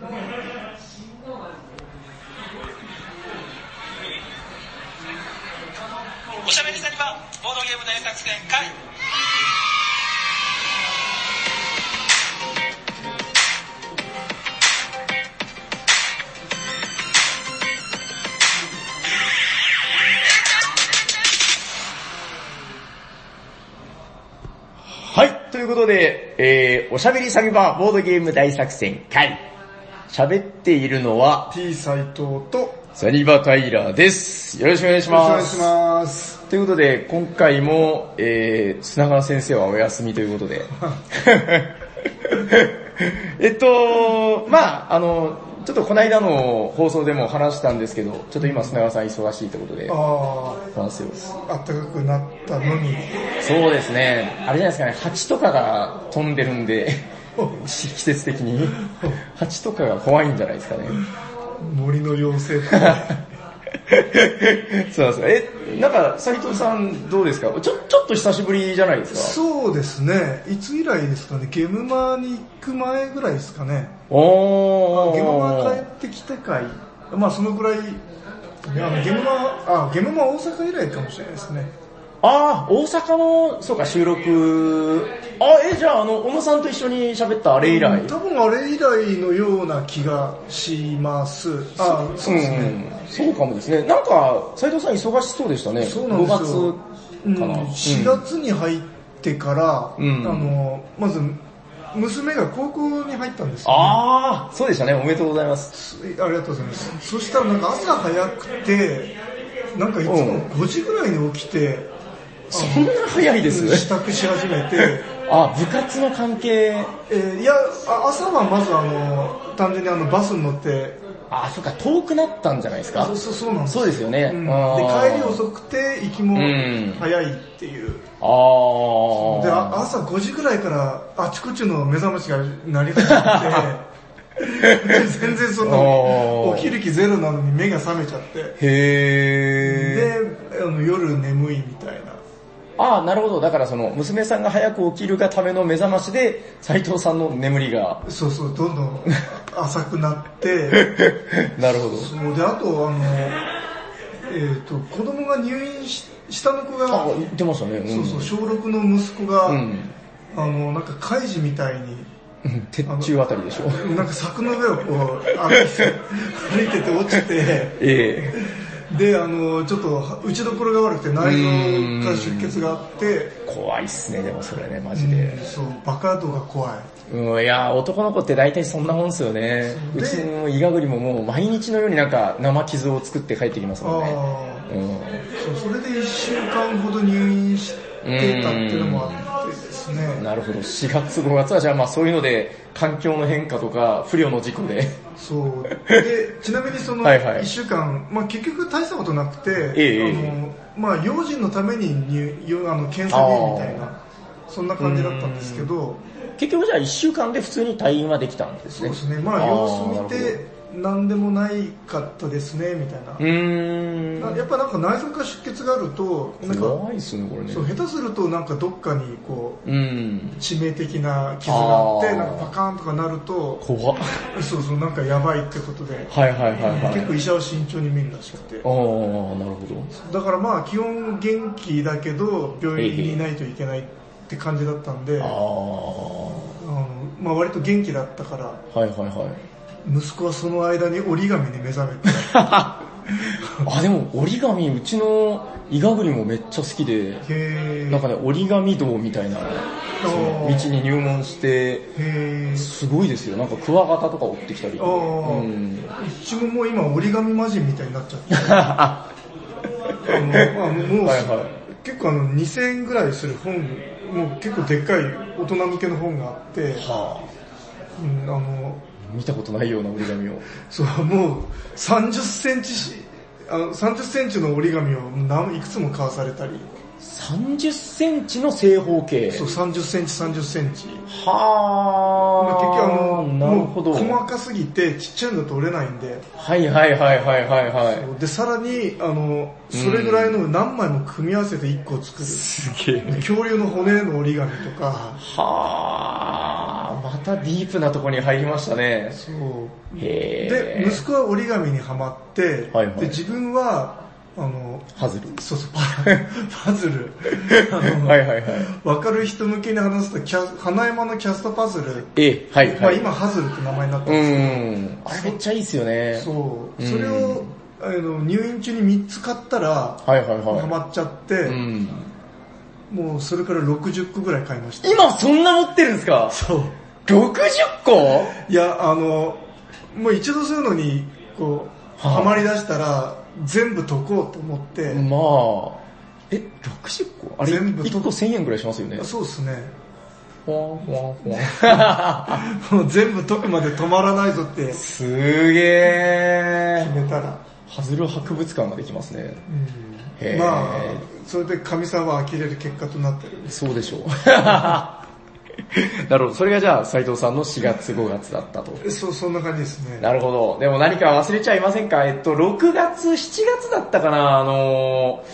おしゃべりさんには、ボードゲーム大作戦会。はい、ということで、えー、おしゃべりサビバーボードゲーム大作戦会。喋っているのは、T 斎藤と、サニバタイラーです。よろしくお願いしよろしくお願いします。ます。ということで、今回も、えー、砂川先生はお休みということで。えっと、まああの、ちょっとこの間の放送でも話したんですけど、ちょっと今砂川さん忙しいということで、あ話すよ。あ、暖かくなったのに、そうですね、あれじゃないですかね、蜂とかが飛んでるんで、季節的に、蜂とかが怖いんじゃないですかね。森の妖精とか、そうなんですよ。え、なんか斉藤さんどうですか？ちょ、ちょっと久しぶりじゃないですか？そうですね、いつ以来ですかね、ゲームマに行く前ぐらいですかね。おー。ゲームマ帰ってきてかい、まあそのぐらい、あのゲームマ、あ、ゲームマ大阪以来かもしれないですね。あー、大阪の、そうか、収録。あ、え、じゃあ、あの、小野さんと一緒に喋ったあれ以来？多分あれ以来のような気がします。あ、そうですね。うんそうかもですね。なんか、斉藤さん忙しそうでしたね。そうなんですよ。5月かな。うん4月に入ってから、うんあの、まず、娘が高校に入ったんですよ、ね。あー、そうでしたね。おめでとうございます。ありがとうございます。そしたらなんか朝早くて、なんかいつも5時ぐらいに起きて、そんな早いです支度し始めて、あ、部活の関係。えーいや、あ朝はまずあの、単純にあのバスに乗って、あ、そっか、遠くなったんじゃないですかそうそうそうなんですそうですよね。うんで帰り遅くて行きもうん早いっていう。あー。で、あ朝5時ぐらいからあちこちの目覚ましが鳴り始めて、全然そあのー起きる気ゼロなのに目が覚めちゃって、へー。で、あの夜眠いみたいな。ああ、なるほど。だからその、娘さんが早く起きるがための目覚ましで、斉藤さんの眠りが。そうそう、どんどん浅くなって、なるほど。そうで、あとあの、えっ、と、子供が入院し、下の子あが、、言ってましたね。そうそう、小6の息子が、うん。あの、なんか怪事みたいに、うん。鉄柱あたりでしょ。なんか柵の上をこう歩いて、歩いてて落ちて、えで、あの、ちょっと打ちどころが悪くて内臓から出血があって、え怖いっすね、でもそれね、マジうんで。そう、バカ度が怖い。うん、いや、男の子って大体そんなもんっすよね。うでちのイガグリももう毎日のようになんか生傷を作って帰ってきますあもんね。あ、うん。そう、それで1週間ほど入院してたっていうのもあってですね。なるほど。4月5月はじゃあまあそういうので、環境の変化とか、不良の事故で。そう。で、ちなみにそのはいはい1週間、まあ結局大したことなくて、ええあの、まあ用心のためにあの検査にみたいな、そんな感じだったんですけど、結局じゃあ1週間で普通に退院はできたんですね。そうですね、まあー様子見て、なんでもないかったですね、みたいな。うーん。なやっぱなんか内臓から出血があると、なんか、怖いっすね、これね。そう、下手するとなんかどっかにこう、うん。致命的な傷があって、なんかパカーンとかなると、怖っ。そうそう、なんかやばいってことで、はいはいはいはい。結構医者は慎重に見るらしくてあ。あ、なるほど。だからまあ基本元気だけど、病院にいないといけないって感じだったんで、ああ。あのまあ割と元気だったから、はいはいはい。息子はその間に折り紙に目覚めて、あ、でも折り紙、うちのイガグリもめっちゃ好きで、なんかね、折り紙道みたいな、道に入門して、すごいですよ。なんかクワガタとか追ってきたり。うん。うちももう今折り紙魔人みたいになっちゃって、あのまあ、もう、はいはい。結構あの2000円ぐらいする本、もう結構でっかい大人向けの本があって、はうん、あの、あ、見たことないような折り紙を。そう、もう30センチし、あの30センチの折り紙を何いくつも買わされたり、30センチの正方形。そう30センチ30センチ。はまあ、結局あの、なるほど。細かすぎてちっちゃいのだと折れないんで、はいはいはいはいはいはい。で、さらに、あの、それぐらいの何枚も組み合わせて1個作る。すげえ。恐竜の骨の折り紙とか、はあ、またディープなとこに入りましたね。そう。へで、ー。息子は折り紙にはまって、はいはいで、自分は、あの、ハズル。そうそう、パ パズル。はいはいはい。わかる人向けに話すと、キャ花山のキャストパズル、え、はいまあはい。今ハズルって名前になったんうですけど、ん。あれめっちゃいいっすよね。そう、うんそれを、あの入院中に3つ買ったら、はいはいハはマっちゃって、い。うん。もうそれから60個ぐらい買いました。今そんな持ってるんですか？そう。60個いや、あの、もう一度そういうのに、こう、はあハマり出したら、全部解こうと思って、まあ、え、60個あれ、全部1個1000円くらいしますよね。そうですね。ほわんほわ もう全部解くまで止まらないぞってすげー。決めたら。ハズル博物館ができますね。うんまあ、それで神さんは呆れる結果となってる。そうでしょう。なるほど。それがじゃあ、斉藤さんの4月5月だったと。そう、そんな感じですね。なるほど。でも何か忘れちゃいませんか？えっと、6月、7月だったかな？あのー、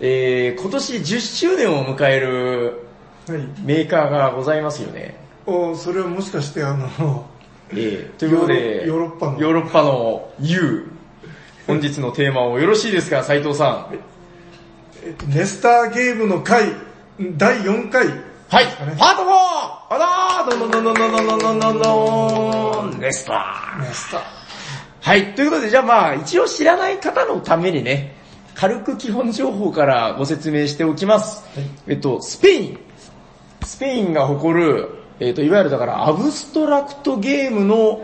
えー、今年10周年を迎えるはい。メーカーがございますよね。おそれはもしかしてあの、えー、ということで、ヨーロヨーロッパのヨーロッパの U。本日のテーマをよろしいですか？斉藤さん。えっと、ネスターゲームの回、第4回。はい、ねパート 4! あらーどんどんどんどんどんどんどんどんレストランネスター。はい、ということで、じゃあまあ、一応知らない方のためにね、軽く基本情報からご説明しておきます。えっと、スペイン。スペインが誇る、えっと、いわゆるだから、アブストラクトゲームの、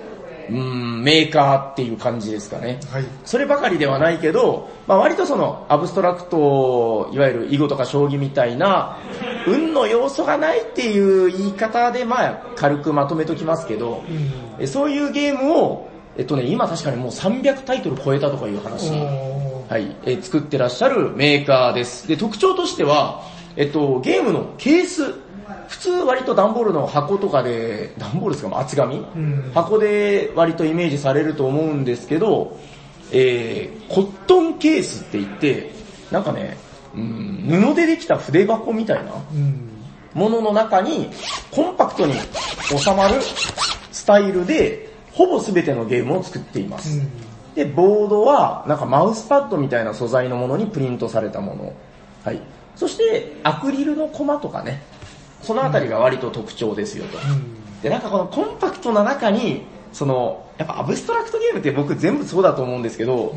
うーん、メーカーっていう感じですかね。はい。そればかりではないけど、まあ割とその、アブストラクト、いわゆる囲碁とか将棋みたいな、運の要素がないっていう言い方で、まあ軽くまとめときますけど、うん。えそういうゲームを、えっとね、今確かにもう300タイトル超えたとかいう話、はい、えー作ってらっしゃるメーカーです。で、特徴としては、えっと、ゲームのケース、普通割と段ボールの箱とかで、段ボールですか厚紙、ん箱で割とイメージされると思うんですけど、えー、コットンケースって言って、なんかね、うん、布でできた筆箱みたいな、うん。ものの中にコンパクトに収まるスタイルでほぼ全てのゲームを作っています。で、ボードはなんかマウスパッドみたいな素材のものにプリントされたもの。はい。そしてアクリルのコマとかね、そのあたりが割と特徴ですよと。で、なんかこのコンパクトな中に、その、やっぱアブストラクトゲームって僕全部そうだと思うんですけど、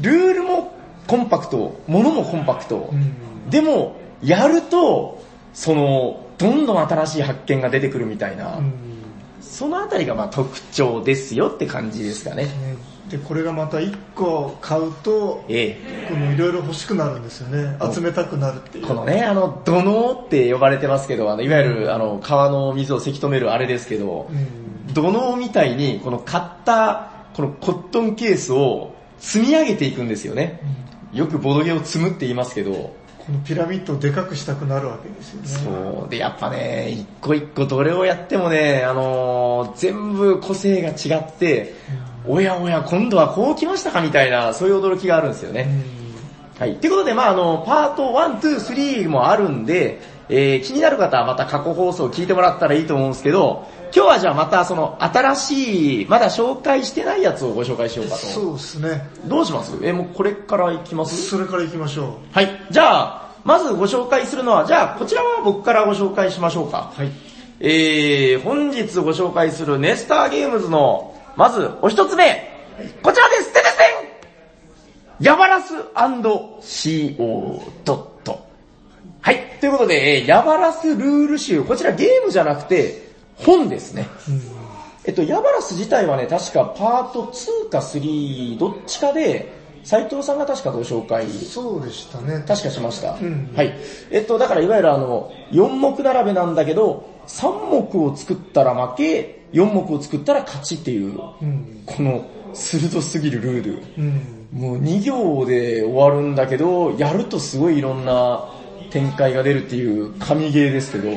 ルールもコンパクト、ものもコンパクト。でも、やると、その、どんどん新しい発見が出てくるみたいな、そのあたりがまあ特徴ですよって感じですかね。ねで、これがまた1個買うと、えこのいろいろ欲しくなるんですよね。集めたくなるっていえ。う。このね、あの、土のうって呼ばれてますけど、あの、いわゆる、あの、川の水をせき止めるあれですけど、うん。土のうみたいに、この買った、このコットンケースを積み上げていくんですよね。よくボドゲを積むって言いますけど、このピラミッドをでかくしたくなるわけですよね。そう。で、やっぱね、一個一個どれをやってもね、あのー全部個性が違って、おやおや、今度はこう来ましたかみたいな、そういう驚きがあるんですよね。はい。ということで、まああの、パート1、2、3もあるんで、えー、気になる方はまた過去放送を聞いてもらったらいいと思うんですけど、今日はじゃあまたその新しい、まだ紹介してないやつをご紹介しようかと。そうですね。どうします？えー、もうこれから行きます？それから行きましょう。はい。じゃあ、まずご紹介するのは、じゃあ、こちらは僕からご紹介しましょうか。はい。えー、本日ご紹介するネスターゲームズの、まず、お一つ目、こちらですてててんヤバラス &CO ドット。はい。ということで、えーヤバラスルール集、こちらゲームじゃなくて、本ですね。えっと、ヤバラス自体はね、確かパート2か3、どっちかで、斉藤さんが確かご紹介そうでしたね。確かしました。んはい。えっと、だからいわゆるあの、4目並べなんだけど、3目を作ったら負け、4目を作ったら勝ちっていう、うん。この鋭すぎるルール。うん。もう2行で終わるんだけど、やるとすごいいろんな展開が出るっていう神ゲーですけど、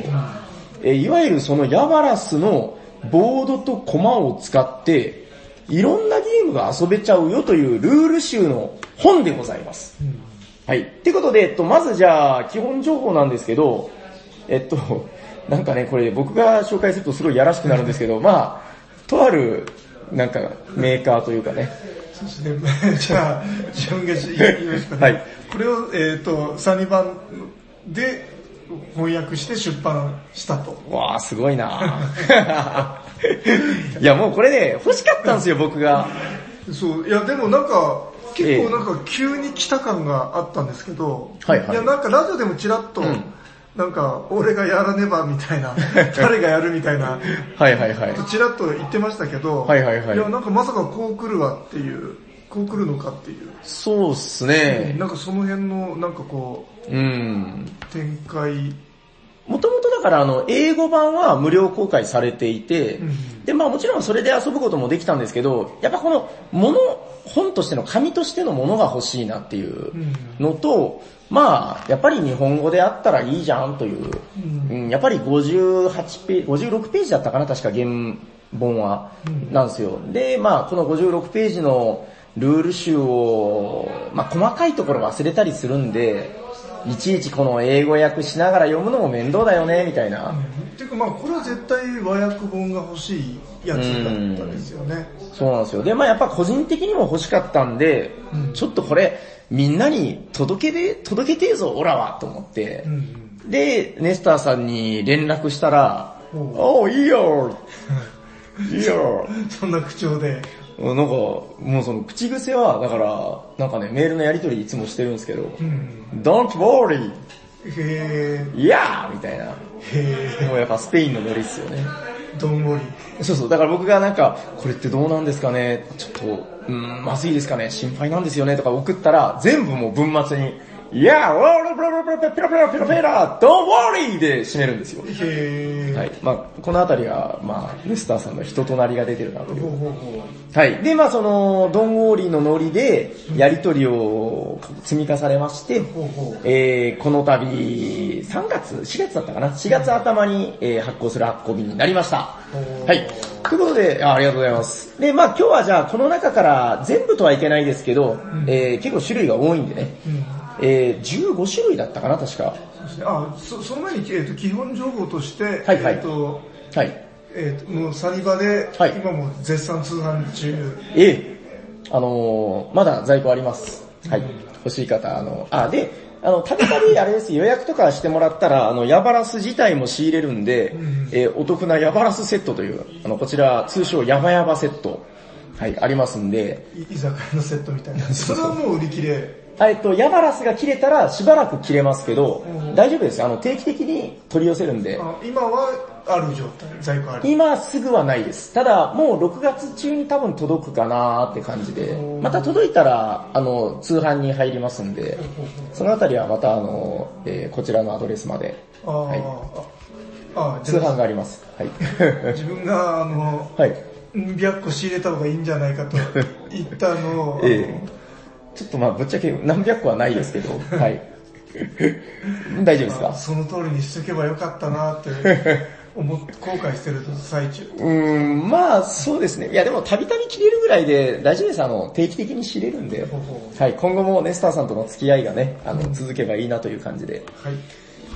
えいわゆるそのヤバラスのボードとコマを使って、いろんなゲームが遊べちゃうよというルール集の本でございます。はい。ってことで、えっと、まずじゃあ、基本情報なんですけど、えっと、なんかね、これ僕が紹介するとすごいやらしくなるんですけど、まあ、とある、なんかメーカーというかね、そうですね。じゃあ、自分が言いますかね。はいこれを、えっ、と、サニバンで翻訳して出版したと。わーすごいな いやもうこれね、欲しかったんですよ僕が。そう、いやでもなんか、結ええ構なんか急に来た感があったんですけど、はいはいやなんかラジオでもちらっと、うんなんか俺がやらねばみたいな、誰がやるみたいな、はいはいはい。ちらっと言ってましたけど、はいはいはいやなんかまさかこう来るわっていう、こう来るのかっていう、そうっすね。なんかその辺のなんかこう、うん。展開、もともとだからあの、英語版は無料公開されていて、うんで、まあもちろんそれで遊ぶこともできたんですけど、やっぱこの、もの、本としての紙としてのものが欲しいなっていうのと、まあ、やっぱり日本語であったらいいじゃんという、うんうんやっぱり58ページ、56ページだったかな、確か原本は、うんなんですよ。で、まあこの56ページのルール集を、まあ細かいところ忘れたりするんで、いちいちこの英語訳しながら読むのも面倒だよね、みたいな。っていうかまあこれは絶対和訳本が欲しいやつだったんですよね。そうなんですよ。で、まあやっぱ個人的にも欲しかったんで、うんちょっとこれ、みんなに届けで、届けてえぞ、オラは、と思ってう。んで、ネスターさんに連絡したら、おおういいよ いいよそんな口調で。なんか、もうその口癖は、だから、なんかね、メールのやり取りいつもしてるんですけど、うん、Don't worry! へ Yeah! みたいな。ー、へもうやっぱスペインのノリっすよね。ー、どんもり。そうそう、だから僕がなんか、これってどうなんですかねちょっと、うん、まずいですかね心配なんですよねとか送ったら、全部もう文末に、いやー、わー、ペラペラペラペラペラペラペラ、don't worry! で締めるんですよ。はい。まあこのあたりは、まあネスターさんの人となりが出てるなというはい。で、まあその、ドンウォーリーのノリで、やりとりを積み重ねまして。えー、この度、3月、4月だったかな ?4 月頭に、えー発行する発行日になりました。おーはい。ということであ、ありがとうございます。で、まあ今日はじゃあこの中から全部とはいけないですけど、えー、結構種類が多いんでね、うんえー、15種類だったかな確か。あそその前に、えー、と基本情報として、はいはいえーとはい。えーともうサニバで、はい今も絶賛通販中、ええあのー、まだ在庫あります。はい。欲しい方、あの、あ、で、あの、たびたびあれです、予約とかしてもらったら、あの、ヤバラス自体も仕入れるんで、んえーお得なヤバラスセットという、あの、こちら、通称ヤバヤバセット、はい、ありますんで、い居酒屋のセットみたいな。それはもう売り切れ。あえっと、ヤバラスが切れたらしばらく切れますけどうん、大丈夫です。あの、定期的に取り寄せるんで、あ今はある状態、在庫ある。今すぐはないです。ただ、もう6月中に多分届くかなーって感じでう、んまた届いたら、あの、通販に入りますんで、そのあたりはまたあの、えーこちらのアドレスまで、はいあ通販があります。はい。自分があの、はい。ん100個仕入れた方がいいんじゃないかと言ったのを、ええちょっとまあぶっちゃけ何百個はないですけど、はい。大丈夫ですか？あのその通りにしとけばよかったなって 思っ後悔してる最中。うーん、まあそうですね。いやでもたびたび切れるぐらいで大丈夫です。あの、定期的に知れるんではい。今後もネスターさんとの付き合いがね、あの、続けばいいなという感じで。はい。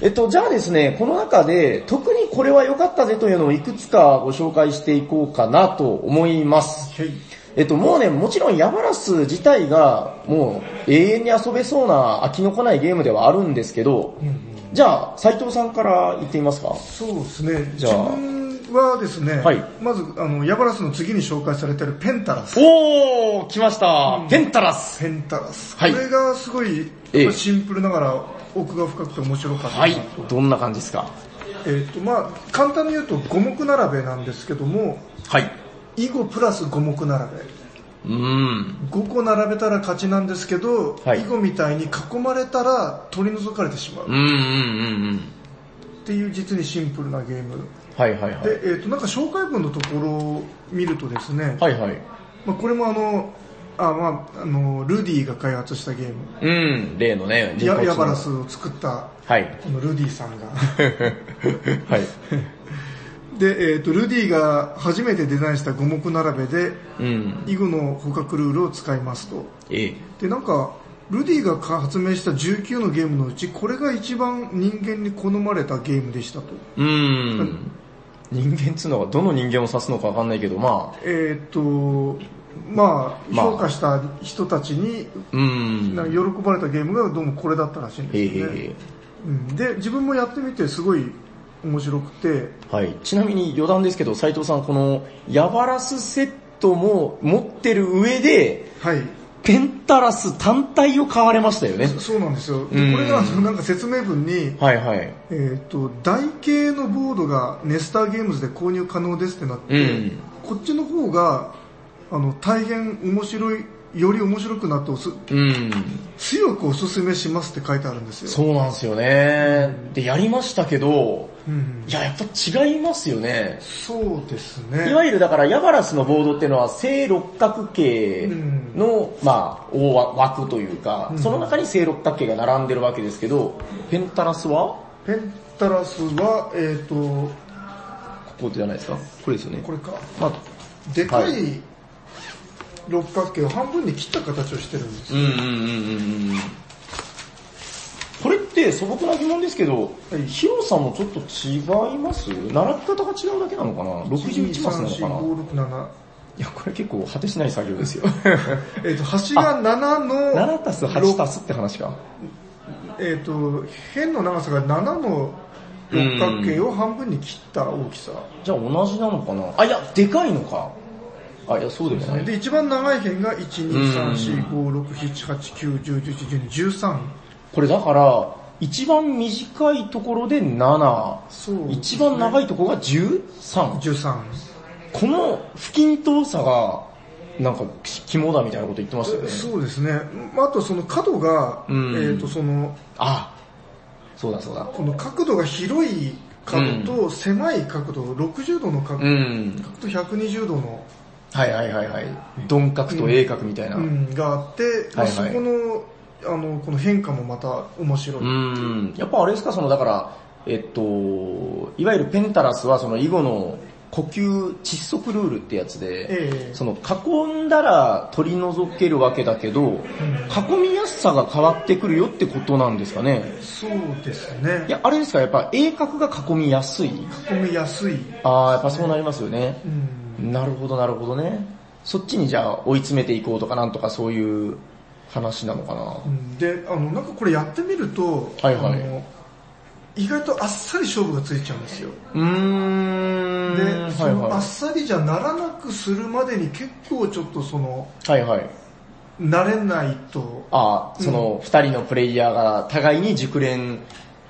えっと、じゃあですね、この中で特にこれは良かったぜというのをいくつかご紹介していこうかなと思います。はい。えっと、もうね、もちろんヤバラス自体がもう永遠に遊べそうな飽きのこないゲームではあるんですけど、うんうんじゃあ、斉藤さんから言ってみますか？そうですね。じゃあ自分はですね、はいまず、あの、ヤバラスの次に紹介されてるペンタラス。おー、来ました、ペンタラスペンタラス。はいこれがすごい、ええシンプルながら奥が深くて面白かった。はい、どんな感じですか？えっ、と、まあ簡単に言うと五目並べなんですけども、はい。囲碁プラス五目並べ。うーん。5個並べたら勝ちなんですけど、はい囲碁みたいに囲まれたら取り除かれてしまううんうんうんうん。っていう実にシンプルなゲーム。はいはいはい。で、えっ、と、なんか紹介文のところを見るとですね、はいはい。まあ、これもあの、あ、まあ、あの、ルディが開発したゲーム。うん、例のね、人ヤ工知能ヤバラスを作った、はい。このルディさんが。はい。で、えっ、と、ルディが初めてデザインした五目並べで、うん。囲碁の捕獲ルールを使いますと。ええ。で、なんか、ルディが発明した19のゲームのうち、これが一番人間に好まれたゲームでしたと。うーん。人間っつうのはどの人間を指すのかわかんないけど、まあ、えっ、と、まあ、まあ評価した人たちに、うーん。なんか喜ばれたゲームがどうもこれだったらしいんですよね。うん、で、自分もやってみてすごい面白くて、はい。ちなみに余談ですけど、斉藤さん、このヤバラスセットも持ってる上で、はい。ペンタラス単体を買われましたよね。そうなんですよ。うんでこれがなんか説明文に、はいはい。えっ、と、台形のボードがネスターゲームズで購入可能ですってなって、うんこっちの方が、あの、大変面白い、より面白くなっておす、うん。強くおすすめしますって書いてあるんですよ。そうなんですよね。で、やりましたけど、うんいや、やっぱ違いますよね。そうですね。いわゆるだからヤバラスのボードっていうのは正六角形の、まあ、大枠というか、うんその中に正六角形が並んでるわけですけど、ペンタラスは？ペンタラスは、えっ、と、ここじゃないですか？これですよね。これか。まあ、でかはいい六角形を半分に切った形をしてるんですよ。うんうんうんうんうん。これって素朴な疑問ですけど、広さもちょっと違います？並び方が違うだけなのかな ?61 マスなのかな？5、6、7。いや、これ結構果てしない作業ですよ。えっ、と、端が7の、7たす8たすって話か。えっ、と、辺の長さが7の六角形を半分に切った大きさ。じゃあ同じなのかな？あ、いや、でかいのか。あ、いや、そうでもない。で、一番長い辺が1、2、3、4、5、6、7、8、9、10、11、12、13。これだから、一番短いところで7、そう。一番長い。いところが13。13。この不均等さが、なんか肝だみたいなこと言ってましたよね。そうですね。あとその角が、うんえっ、とその、あ、そうだそうだ。この角度が広い角と狭い角度、60度の角う度ん。と120度の、はいはいはいはい。鈍角と鋭角みたいな。ううん。んがあって、まあはいはいそこの、あの、この変化もまた面白い。やっぱあれですか、そのだから、えっと、いわゆるペンタラスはその囲碁の呼吸窒息ルールってやつで、ええその囲んだら取り除けるわけだけど、囲みやすさが変わってくるよってことなんですかね。そうですねい。や、あれですか、やっぱ鋭角が囲みやすい。囲みやすい。ああ、やっぱそうなりますよね。うんなるほど、なるほどね。そっちにじゃあ追い詰めていこうとかなんとかそういう話なのかな。うんで、あの、なんかこれやってみると、はいはい意外とあっさり勝負がついちゃうんですよ。うーん。で、そはいはのあっさりじゃならなくするまでに結構ちょっとその、い。はいはい。慣れないと、ああ、その二人のプレイヤーが互いに熟練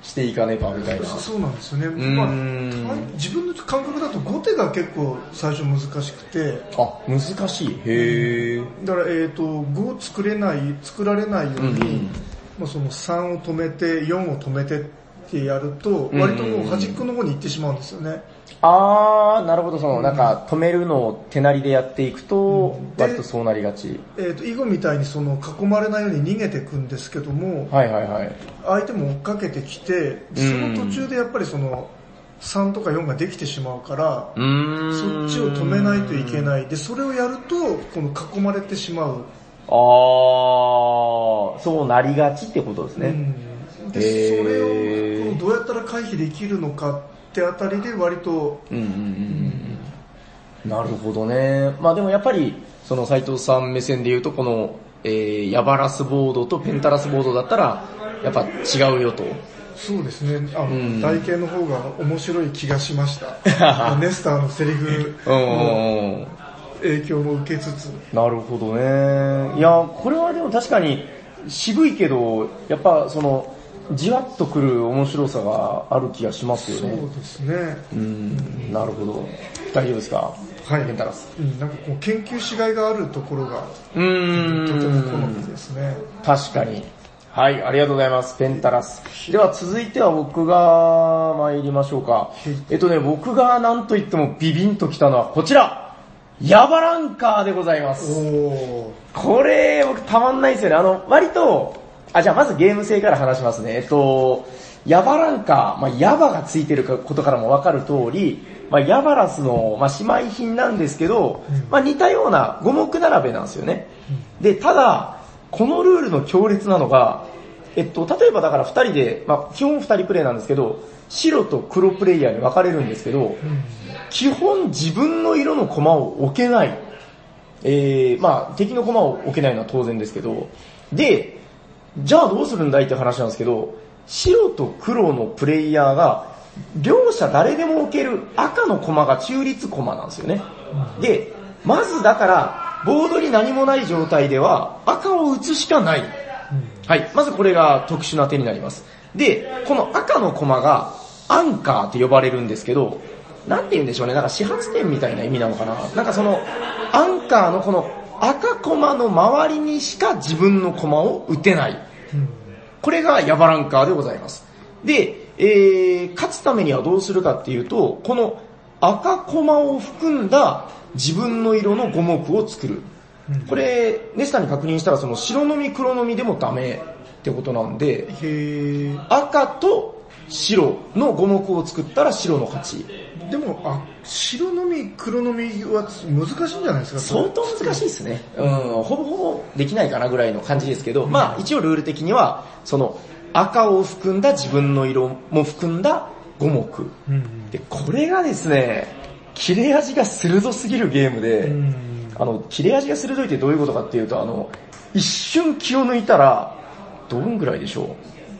していかねばみたいな。そそうなんですよね。んまあ、自分の感覚だと後手が結構最初難しくて、あ、難しい。へえ。だから、えっ、と、5作れない、作られないように、うんうんまあ、その3を止めて、4を止めてってやると、うん割ともう端っこの方に行ってしまうんですよね。あー、なるほど、その、なんか、止めるのを手なりでやっていくと、で割とそうなりがち。えっ、と、囲碁みたいにその囲まれないように逃げていくんですけども、はいはいはい。相手も追っかけてきて、その途中でやっぱりその、3とか4ができてしまうから。そっちを止めないといけない。で、それをやると、この囲まれてしまう。あー、そうなりがちってことですね。うん、で、それをどうやったら回避できるのかってあたりで割と、うんうんうんうん。なるほどね。まあでもやっぱり、その斉藤さん目線で言うと、この、えー、ヤバラスボードとペンタラスボードだったら、やっぱ違うよと。そうですね、あの、ん台形の方が面白い気がしました。ネスターのセリフのうん。影響も受けつつ、なるほどね。いや、これはでも確かに渋いけど、やっぱその、じわっとくる面白さがある気がしますよそうね。ですね。うん、なるほど。大丈夫ですか？はい。ペンタラス。うん、なんかこう研究しがいがあるところがうーん。とても好みですね。確かに。はい、ありがとうございます。ペンタラス。では続いては僕が参りましょうか。えっとね、僕がなんと言ってもビビンときたのはこちらヤバランカーでございます。これ、僕たまんないですよね。あの、割と、あ、じゃあまずゲーム性から話しますね。えっと、ヤバランカー、まあ、ヤバがついてることからもわかる通り、まあ、ヤバラスの、まあ、姉妹品なんですけど、まあ、似たような五目並べなんですよね。で、ただ、このルールの強烈なのが、えっと、例えばだから2人で、まあ基本2人プレイなんですけど、白と黒プレイヤーに分かれるんですけど、基本自分の色の駒を置けない。えー、まあ敵の駒を置けないのは当然ですけど、で、じゃあどうするんだいって話なんですけど、白と黒のプレイヤーが、両者誰でも置ける赤の駒が中立駒なんですよね。で、まずだから、ボードに何もない状態では赤を打つしかない。はい。まずこれが特殊な手になります。で、この赤の駒がアンカーって呼ばれるんですけど、なんて言うんでしょうね。なんか始発点みたいな意味なのかな。なんかその、アンカーのこの赤駒の周りにしか自分の駒を打てない。これがヤバランカーでございます。で、えー、勝つためにはどうするかっていうと、この赤駒を含んだ自分の色の五目を作る。これ、ネスタに確認したらその白のみ黒のみでもダメってことなんで、赤と白の五目を作ったら白の勝ち。でも、あ、白のみ、黒のみは難しいんじゃないですか？相当難しいですね。うん、ほぼほぼできないかなぐらいの感じですけど、まあ一応ルール的には、その赤を含んだ自分の色も含んだ五目。うんうん。で、これがですね、切れ味が鋭すぎるゲームで、うんあの、切れ味が鋭いってどういうことかっていうと、あの、一瞬気を抜いたら、どんぐらいでしょう？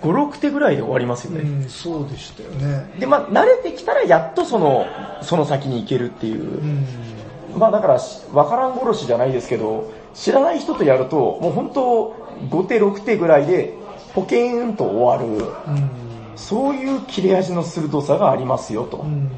?5、6手ぐらいで終わりますよね。うん、そうでしたよね。で、まあ慣れてきたらやっとその、その先に行けるっていう。うん。まあだからし、わからん殺しじゃないですけど、知らない人とやると、もう本当5手6手ぐらいで、ポケーンと終わる。うん。そういう切れ味の鋭さがありますよと。うん。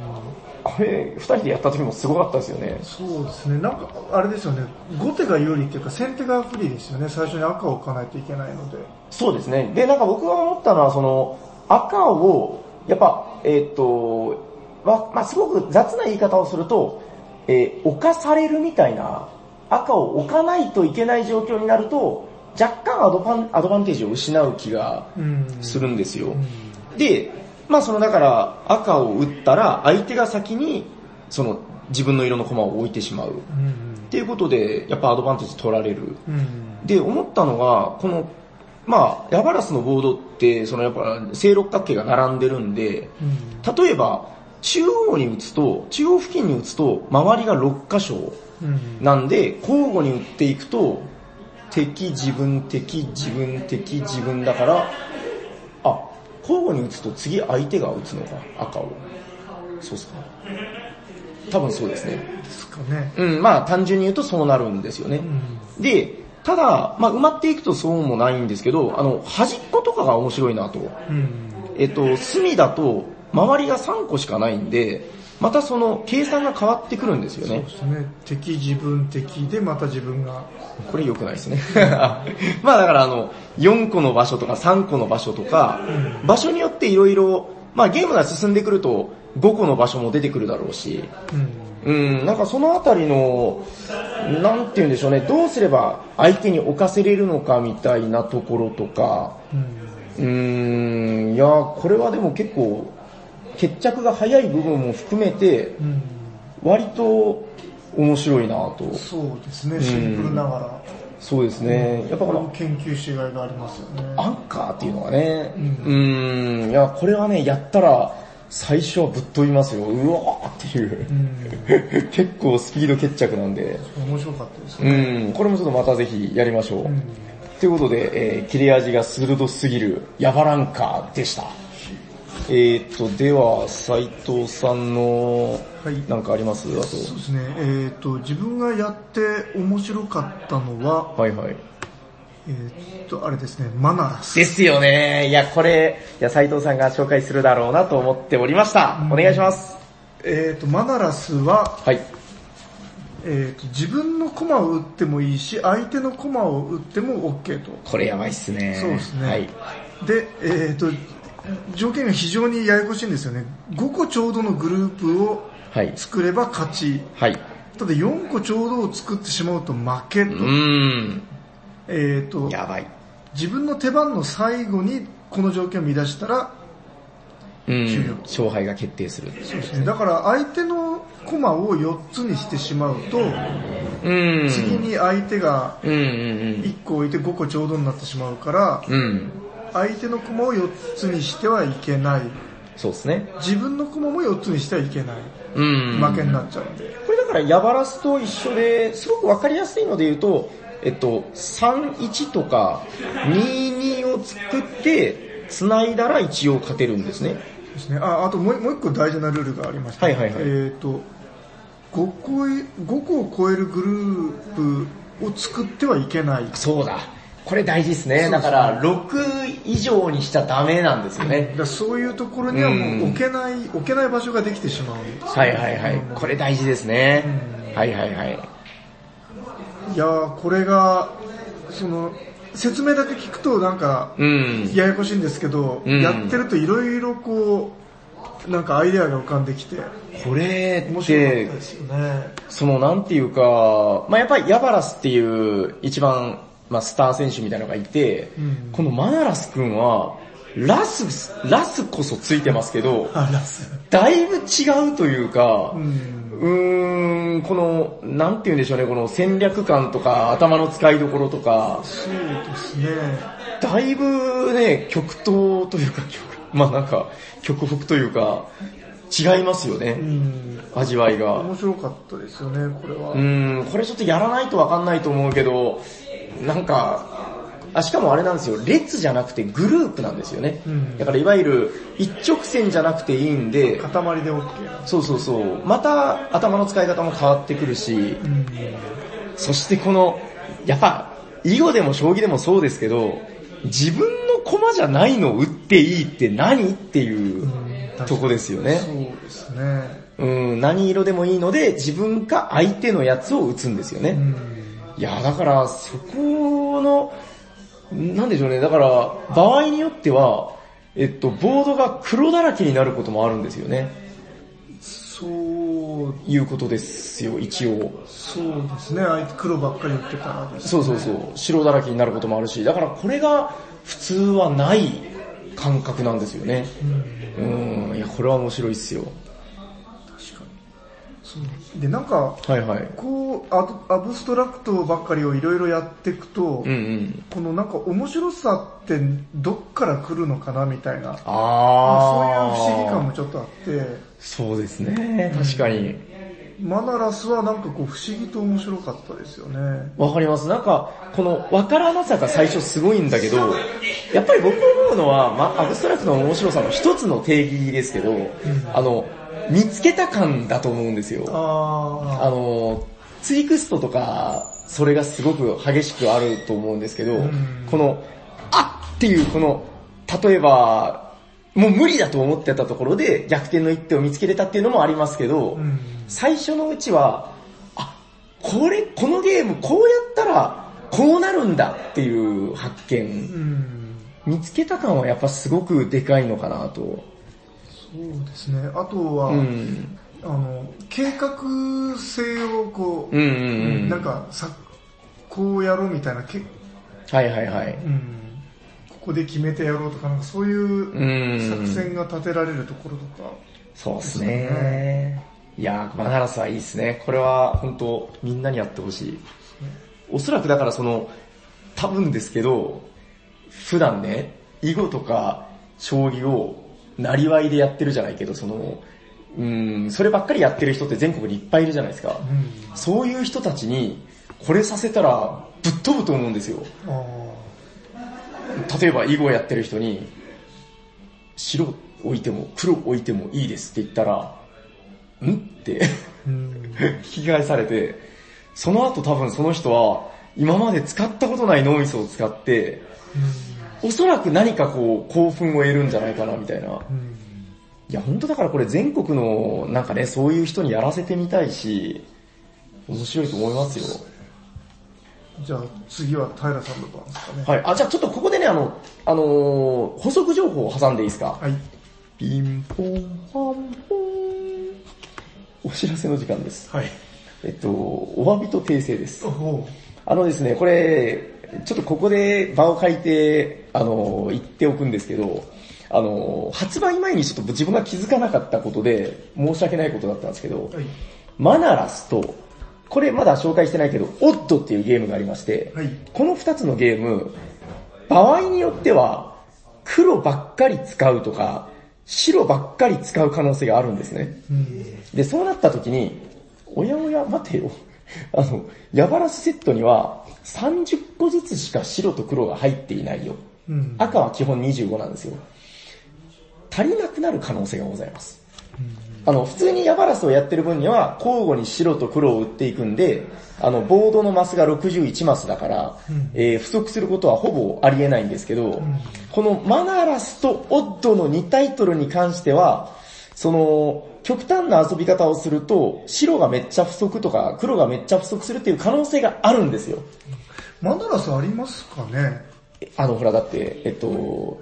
これ、二人でやった時もすごかったですよね。そうですね。なんか、あれですよね。後手が有利っていうか、先手が不利ですよね。最初に赤を置かないといけないので。そうですね。で、なんか僕が思ったのは、その、赤を、やっぱ、えーっと、ま、まあ、すごく雑な言い方をすると、えー犯されるみたいな、赤を置かないといけない状況になると、若干アドバンアドバンテージを失う気がうん。するんですよ。うん。で、まあそのだから赤を打ったら相手が先にその自分の色の駒を置いてしまう。っうん。ていうことでやっぱアドバンテージ取られる。うん。で、思ったのが、この、まあヤバラスのボードってそのやっぱ正六角形が並んでるんで、うん。例えば中央に打つと、中央付近に打つと周りが6箇所うん。なんで交互に打っていくと敵自分敵自分敵自分だからあ交互に打つと次相手が打つのか赤をそうっすか多分そうですねですかね。うんまあ単純に言うとそうなるんですよねうん。でただ、まあ、埋まっていくとそうもないんですけどあの端っことかが面白いなとうん。えっと隅だと周りが3個しかないんでまたその計算が変わってくるんですよねそうですね。敵自分敵でまた自分が。これ良くないですね。まあだからあの、4個の場所とか3個の場所とか、場所によっていろいろ、まあゲームが進んでくると5個の場所も出てくるだろうし、うん。うん、なんかそのあたりの、なんて言うんでしょうね、どうすれば相手に侵せれるのかみたいなところとか、うん。うーん、いや、これはでも結構、決着が早い部分も含めて、うん。割と面白いなと。そうですね。シンプルながら。そうですね。やっぱこの研究しがいがありますよね。アンカーっていうのがね、ううんーん、いや、これはね、やったら、最初はぶっ飛びますよ。うわーっていうう。ん。結構スピード決着なんで、面白かったですうね。ん、これもちょっとまたぜひやりましょう。うん。ということで、えー切れ味が鋭すぎるヤバランカーでした。えーっと、では、斉藤さんの、はいなんかあります？あそうですね。えっ、と、自分がやって面白かったのは、と。はいはい。えっ、と、あれですね、マナラス。ですよね。いや、これ、いや、斉藤さんが紹介するだろうなと思っておりました。お願いします。えっ、と、マナラスは、はい。えっ、と、自分の駒を打ってもいいし、相手の駒を打っても OK と。これやばいっすね。そうですねはい。で、えっ、と、条件が非常にややこしいんですよね。5個ちょうどのグループをはい。作れば勝ち。はい。ただ4個ちょうどを作ってしまうと負けと。えっ、と、やばい。自分の手番の最後にこの条件を乱したら。勝敗が決定する。そうですね。だから相手の駒を4つにしてしまうと、うん。次に相手がうんうん1個置いて5個ちょうどになってしまうから、うん。うん。相手の駒を4つにしてはいけない。そうですね。自分の駒も4つにしてはいけない。うん。負けになっちゃうんで。これだからヤバラスと一緒で、すごくわかりやすいので言うと、えっと、3-1とか2-2を作って、繋いだら一応勝てるんですね。ですね。あ、あともうもう一個大事なルールがありまして、はいはいはいえっ、と、5個い、5個を超えるグループを作ってはいけない。そうだ。これ大事ですね。だから、6以上にしちゃダメなんですよね。そういうところにはもう置けない、置けない場所ができてしまう。はいはいはい。これ大事ですね。はいはいはい。いやー、これが、その、説明だけ聞くとなんか、うん。ややこしいんですけど、うんやってるといろいろこう、なんかアイデアが浮かんできて、これってね。そのなんていうか、まあやっぱりヤバラスっていう一番、まあスター選手みたいなのがいて、うんこのマナラス君は、ラス、ラスこそついてますけど、あ、ラス。だいぶ違うというか、う。うんーん、この、なんて言うんでしょうね、この戦略感とか頭の使いどころとか、そうですね。だいぶね、極東というか、極 まあなんか、極北というか、違いますようね、ん。味わいが。面白かったですよね、これは。うーん、これちょっとやらないとわかんないと思うけど、なんか、あ、しかもあれなんですよ、列じゃなくてグループなんですよね。うんだからいわゆる一直線じゃなくていいんで、塊で OK な。そうそうそう、また頭の使い方も変わってくるし、うん。そしてこの、やっぱ、囲碁でも将棋でもそうですけど、自分の駒じゃないのを打っていいって何っていうとこですよね。そうですね。うん、何色でもいいので、自分か相手のやつを打つんですよね。うん。いや、だから、そこの、なんでしょうね、だから、場合によっては、えっと、ボードが黒だらけになることもあるんですよね。そう、いうことですよ、一応。そうですね。相手黒ばっかり打ってたらです、そうそうそう、白だらけになることもあるし、だからこれが普通はない感覚なんですよね。うん。うん、いや、これは面白いっすよ。で、なんか、はいはい。こう、アブストラクトばっかりをいろいろやっていくと、うんうん。このなんか面白さってどっから来るのかなみたいな、そういう。不思議感もちょっとあって、そうですね、確かに。マナラスはなんかこう不思議と面白かったですよね。わかります。なんか、このわからなさが最初すごいんだけど、やっぱり僕思うのは、まあ、アブストラクトの面白さの一つの定義ですけど、あの、見つけた感だと思うんですよ。ああの、ツイクストとか、それがすごく激しくあると思うんですけど、んこの、あっっていうこの、例えば、もう無理だと思ってたところで逆転の一手を見つけれたっていうのもありますけど、うん最初のうちは、あ、これ、このゲームこうやったら、こうなるんだっていう発う見。ん。見つけた感はやっぱすごくでかいのかなと。そうですね。あとは、うん。あの、計画性をこう、うんうんうん。なんかさ、こうやろうみたいな、けはいはいはい。うん、ここで決めてやろうとか、なんかそういううん。作戦が立てられるところとか、そうですね。いやー、マナラスはいいですね。これは本当みんなにやってほしい。おそらくだからその、多分ですけど、普段ね、囲碁とか将棋をなりわいでやってるじゃないけど、その、うん、そればっかりやってる人って全国にいっぱいいるじゃないですか。うん、そういう人たちに、これさせたらぶっ飛ぶと思うんですよ。あ例えば囲碁やってる人に、白置いても黒置いてもいいですって言ったら、ん？って 引き返されて、その後多分その人は今まで使ったことない脳みそを使って、おそらく何かこう興奮を得るんじゃないかなみたいな。うんいや本当だからこれ全国のなんかね、そういう人にやらせてみたいし、面白いと思いますよ。じゃあ次は平さんの番ですかね。はい。あ、じゃあちょっとここでね、あの、あのー補足情報を挟んでいいですか？はい。ピンポンパンポン。お知らせの時間です。はい。えっと、お詫びと訂正ですお。おあのですね、これ、ちょっとここで場を書いて、あの、言っておくんですけど、あの、発売前にちょっと自分が気づかなかったことで、申し訳ないことだったんですけど、はい。マナラスとこれまだ紹介してないけど、オッドっていうゲームがありまして、はいこの2つのゲーム、場合によっては、黒ばっかり使うとか、白ばっかり使う可能性があるんですね。で、そうなった時に、おやおや、待てよ。あの、ヤバラスセットには30個ずつしか白と黒が入っていないよ。うん。赤は基本25なんですよ。足りなくなる可能性がございます。あの、普通にヤバラスをやってる分には、交互に白と黒を打っていくんで、あの、ボードのマスが61マスだから、えー不足することはほぼありえないんですけど、このマナラスとオッドの2タイトルに関しては、その、極端な遊び方をすると、白がめっちゃ不足とか、黒がめっちゃ不足するっていう可能性があるんですよ。マナラスありますかね？あの、ほら、だって、えっと、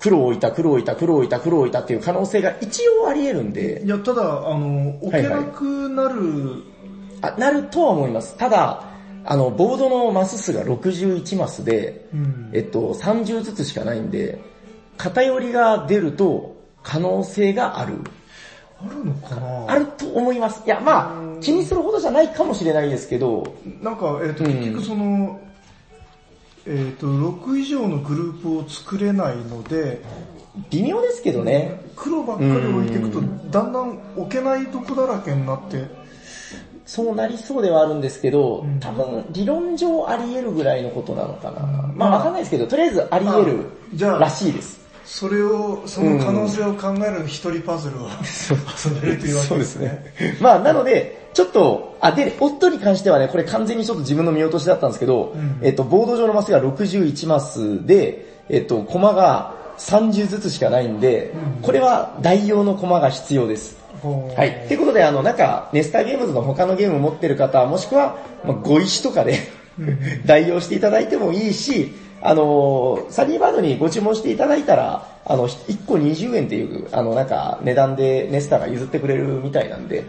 黒を置いた、黒を置いた、黒を置いた、黒を置いたっていう可能性が一応あり得るんで。い、や、ただ、あの、置けなくなる、あ、なるとは思います。ただ、あの、ボードのマス数が61マスで、うん。えっと、30ずつしかないんで、偏りが出ると可能性がある。あるのかな？あると思います。いや、まあ、気にするほどじゃないかもしれないですけど、なんか、えっ、と、うん結局その、えっ、と、6以上のグループを作れないので、微妙ですけどね。黒ばっかり置いていくと、だんだん置けないとこだらけになって、そうなりそうではあるんですけど、多分理論上あり得るぐらいのことなのかな。まあわかんないですけど、とりあえずあり得るじゃあらしいです。それを、その可能性を考える一人パズルを遊べるというわけですね。まあなので、ちょっと、あ、で、夫に関してはね、これ完全にちょっと自分の見落としだったんですけど、んえっと、ボード上のマスが61マスで、えっと、コマが30ずつしかないんで、これは代用のコマが必要です。はい。ということで、あの、なんか、ネスターゲームズの他のゲーム持ってる方、もしくは、まあ、ご石とかで 代用していただいてもいいし、あの、サニーバードにご注文していただいたら、あの、1個20円っていう、あの、なんか、値段でネスターが譲ってくれるみたいなんで、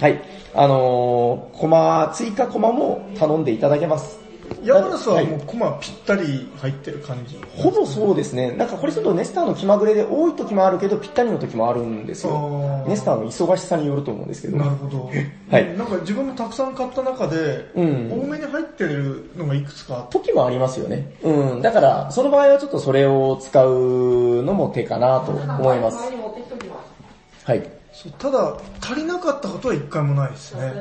はい。あのー、コマ、追加コマも頼んでいただけます。ヤマラスはもうコマぴったり入ってる感じ？ほぼそうですね。なんかこれちょっとネスターの気まぐれで多い時もあるけど、ぴったりの時もあるんですよネスターの忙しさによると思うんですけど。なるほど。はいなんか自分もたくさん買った中で、うん多めに入ってるのがいくつかあって、時もありますよね。うん。だから、その場合はちょっとそれを使うのも手かなと思います。はい。そうただ足りなかったことは一回もないですね。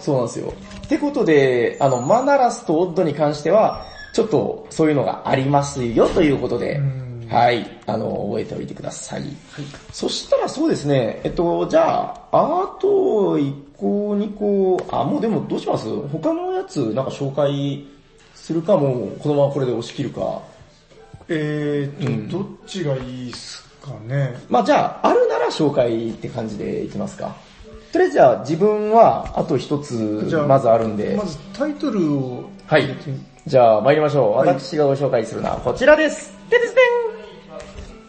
そうなんですよ。ってことで、あの、マナラスとオッドに関しては、ちょっとそういうのがありますよということでうん、はい。あの、覚えておいてください。そしたらそうですね、えっと、じゃあ、あと1個、2個、あ、もうでもどうします？他のやつなんか紹介するかもう、このままこれで押し切るか。えーと、うんどっちがいいっすか？ね。まあじゃあ、あるなら紹介って感じでいきますか。とりあえずじゃあ自分はあと一つまずあるんでま、ずタイトルを、はい。じゃあ参りましょう。はい私がご紹介するのはこちらです。でですね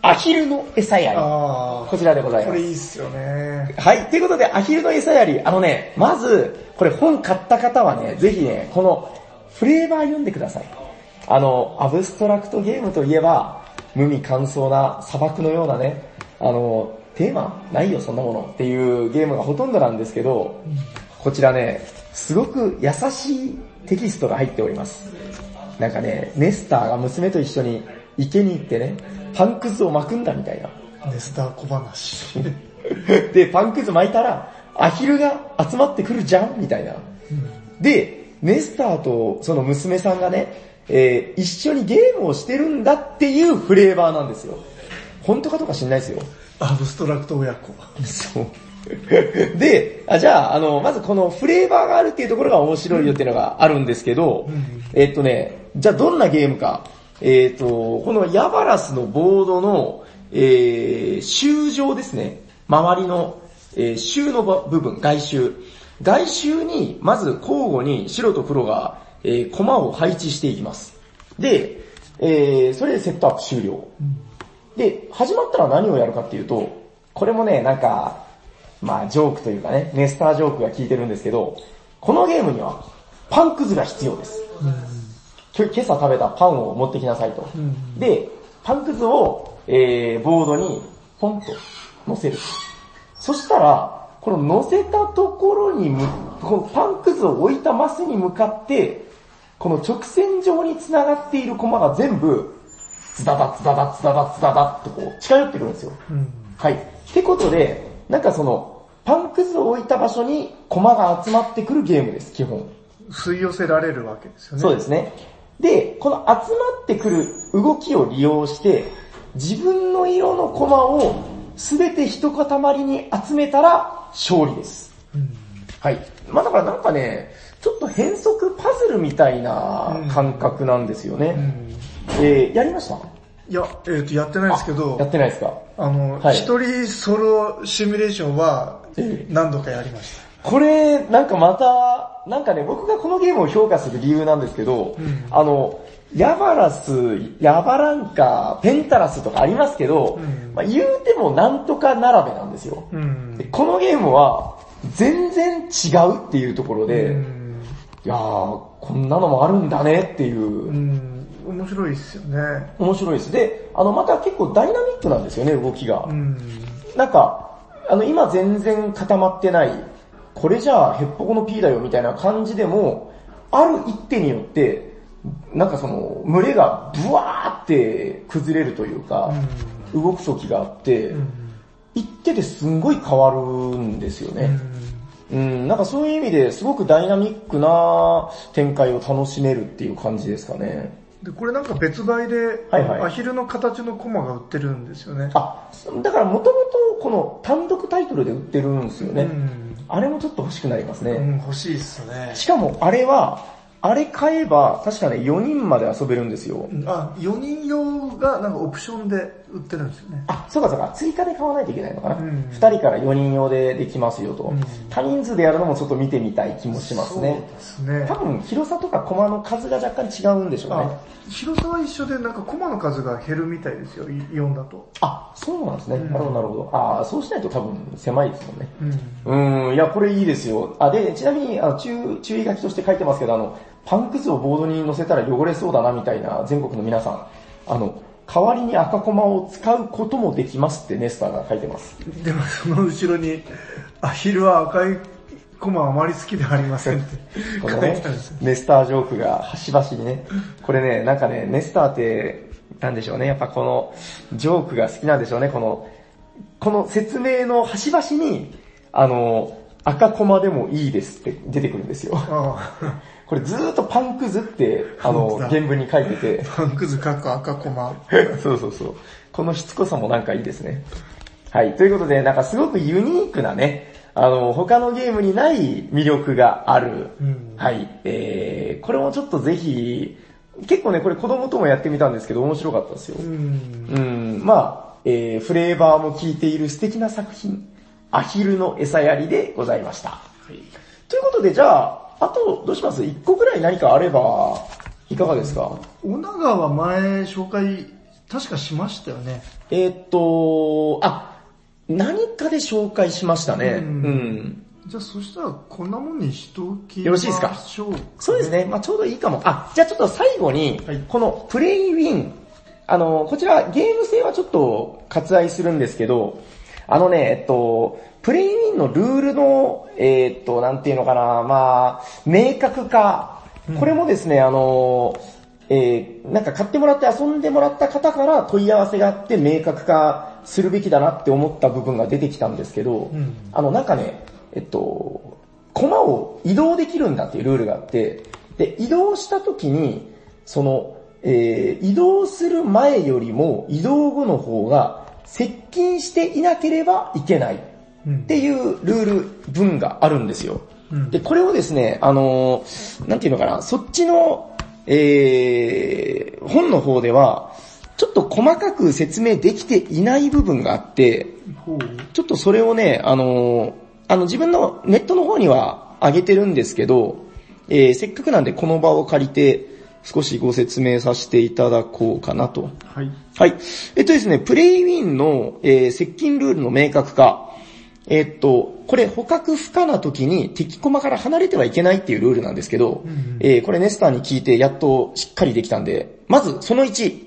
アヒルの餌やり。あこちらでございます。れいいっすよね。はい。ということで、アヒルの餌やり。あのね、まず、これ本買った方はね、ぜひね、このフレーバー読んでください。あの、アブストラクトゲームといえば、無味乾燥な砂漠のようなね、あの、テーマ？ないよ、そんなものっていうゲームがほとんどなんですけど、こちらね、すごく優しいテキストが入っております。なんかね、ネスターが娘と一緒に池に行ってね、パンくずを巻くんだみたいな。ネスター小話。で、パンくず巻いたら、アヒルが集まってくるじゃんみたいな。で、ネスターとその娘さんがね、えー一緒にゲームをしてるんだっていうフレーバーなんですよ。本当かとか知んないですよ。アブストラクト親子。そう。で、あじゃあ、あの、まずこのフレーバーがあるっていうところが面白いよっていうのがあるんですけど、えっとね、じゃあどんなゲームか。えっと、このヤバラスのボードの、えー、周上ですね。周りの、えー、周の部分、外周。外周に、まず交互に白と黒が、えー、駒を配置していきます。で、えー、それでセットアップ終了。で、始まったら何をやるかっていうと、これもね、なんか、まあジョークというかね、ネスタージョークが効いてるんですけど、このゲームにはパンくずが必要です。今日今朝食べたパンを持ってきなさいと。で、パンくずを、えー、ボードにポンと乗せる。そしたら、この乗せたところに向このパンくずを置いたマスに向かって、この直線上に繋がっている駒が全部、ツダダツダダツダダツダダってこう近寄ってくるんですよ。うん。はい。ってことで、なんかその、パンくずを置いた場所に駒が集まってくるゲームです、基本。吸い寄せられるわけですよね。そうですね。で、この集まってくる動きを利用して、自分の色の駒をすべて一塊に集めたら勝利です。うん。はい。まあだからなんかね、ちょっと変則パズルみたいな感覚なんですよね。うん。えー、やりました？いや、えっ、と、やってないですけどや、ってないですか？あの、はい一、人ソロシミュレーションはええ何度かやりました。これ、なんかまた、なんかね、僕がこのゲームを評価する理由なんですけど、うんあの、ヤバラス、ヤバランカ、ペンタラスとかありますけど、うんまあ、言うてもなんとか並べなんですよ。うんで。このゲームは全然違うっていうところで、いうん。やー、こんなのもあるんだねっていうう、ん。面白いですよね。面白いです。で、あの、また結構ダイナミックなんですよね、動きが。うん。なんか、あの、今全然固まってない、これじゃあヘッポコの P だよみたいな感じでも、ある一手によって、なんかその、群れがブワーって崩れるというか、動く時があって、うん。一手ですんごい変わるんですようね。ん。うん、なんかそういう意味ですごくダイナミックな展開を楽しめるっていう感じですかね。で、これなんか別売で、はいはいアヒルの形のコマが売ってるんですよね。あ、だからもともとこの単独タイトルで売ってるんですよね。うん。あれもちょっと欲しくなりますね。うん、欲しいっすね。しかもあれは、あれ買えば確かね4人まで遊べるんですよ。あ、4人用がなんかオプションで売ってるんですよね。あ、そうかそうか、追加で買わないといけないのかな。うん2人から4人用でできますよと。うん多人数でやるのもちょっと見てみたい気もしますね。そうですね多。分広さとかコマの数が若干違うんでしょうね。あ、広さは一緒でなんかコマの数が減るみたいですよ、4だと。あ、そうなんですね。うんなるほどなるほど。あそうしないと多分狭いですもんね。うん。うーん、いや、これいいですよ。あ、で、ちなみに、あの、注、注意書きとして書いてますけど、あの、パンくずをボードに乗せたら汚れそうだな、みたいな、全国の皆さん。あの、代わりに赤コマを使うこともできますってネスターが書いてます。でもその後ろに、アヒルは赤いコマあまり好きではありませんってこのねネスタージョークが端々にね、これね、なんかね、ネスターって、なんでしょうね、やっぱこの、ジョークが好きなんでしょうね、この、この説明の端々に、あの、赤コマでもいいですって出てくるんですよ。あこれずーっとパンくずって、あの原文に書いてて、あ、パンくずかっこ赤コマ。そうそうそう。このしつこさもなんかいいですね。はい。ということで、なんかすごくユニークなね、あの、他のゲームにない魅力がある。うんはい。えー、これもちょっとぜひ、結構ね、これ子供ともやってみたんですけど、面白かったですよ。うん。うん、まあ、えー、フレーバーも効いている素敵な作品、アヒルの餌やりでございました。ということで、じゃあ、あと、どうします？一個ぐらい何かあれば、いかがですか？小長は前紹介、確かしましたよね。えーっと、あ、何かで紹介しましたね。ううんん。じゃあそしたらこんなもんにしときよろしいですか？そうですね。まあちょうどいいかも。あ、じゃあちょっと最後にはい、このプレイウィン。あの、こちらゲーム性はちょっと割愛するんですけど、あのね、えっと、プレイウィンのルールの、えーっと、なんていうのかな、まあ、明確化。これもですね、あの、えーなんか買ってもらって遊んでもらった方から問い合わせがあって明確化するべきだなって思った部分が出てきたんですけど、んあのなんかね、えっと、コマを移動できるんだっていうルールがあって、で、移動した時に、その、えー移動する前よりも移動後の方が接近していなければいけないっていうルール文があるんですよ。うんで、これをですね、あのーなんていうのかな、そっちの、えー本の方では、ちょっと細かく説明できていない部分があって。ちょっとそれをね、あのーあの自分のネットの方には上げてるんですけど、えーせっかくなんでこの場を借りて少しご説明させていただこうかなと。はい。はい。えっとですね、プレイウィンの、えー接近ルールの明確化。えっと、これ捕獲不可な時に敵駒から離れてはいけないっていうルールなんですけど、んえーこれネスターに聞いてやっとしっかりできたんで、まずその1、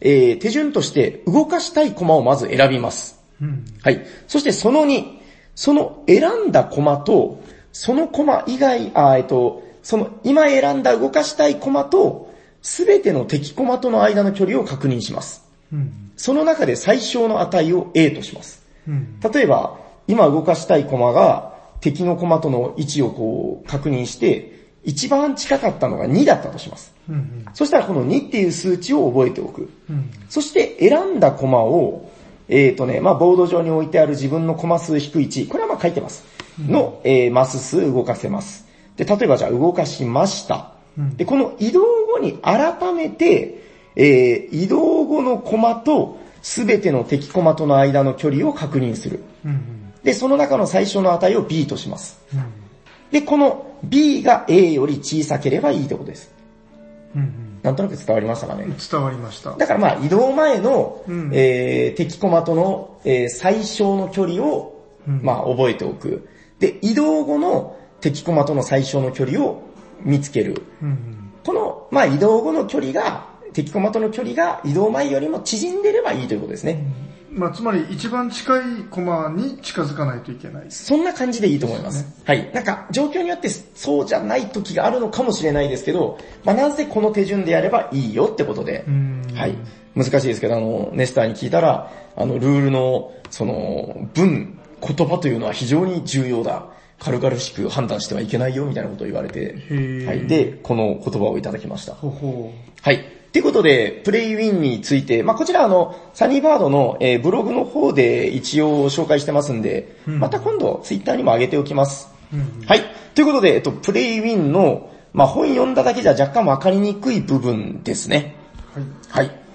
えー手順として動かしたい駒をまず選びます。うん。はい。そしてその2、その選んだ駒とそのコマ以外、あ、えっと、その今選んだ動かしたいコマと、すべての敵コマとの間の距離を確認します。うん。その中で最小の値を A とします。うん。例えば、今動かしたいコマが敵のコマとの位置をこう確認して、一番近かったのが2だったとします。うん。そしたらこの2っていう数値を覚えておく。うん。そして選んだコマを、えっ、とね、まあボード上に置いてある自分のコマ数引く1、これはまあ書いてます。の、えーマス数動かせます。で、例えばじゃあ動かしました。うんで、この移動後に改めて、えー移動後のコマとすべての敵コマとの間の距離を確認する。うん。で、その中の最初の値を B とします。うん。で、この B が A より小さければいいってことです。うん。なんとなく伝わりましたかね。伝わりました。だからまあ移動前の、うんえー敵コマとの、えー最小の距離を、うんまあ覚えておく。で、移動後の敵コマとの最小の距離を見つける。うん。この、まあ移動後の距離が、敵コマとの距離が移動前よりも縮んでればいいということですね。まあ、つまり一番近いコマに近づかないといけない。そんな感じでいいと思います。はい。なんか、状況によってそうじゃない時があるのかもしれないですけど、まあなぜこの手順でやればいいよってことで、うんはい。難しいですけど、あの、ネスターに聞いたら、あの、ルールの、その、文、言葉というのは非常に重要だ。軽々しく判断してはいけないよ、みたいなことを言われて、ーはい。で、この言葉をいただきました。ほほはい。ということで、プレイウィンについて、まあこちらあの、サニーバードの、えーブログの方で一応紹介してますんで、また今度ツイッターにも上げておきます。うんはい。ということで、えっと、プレイウィンの、まあ本読んだだけじゃ若干わかりにくい部分ですね。はい。はい。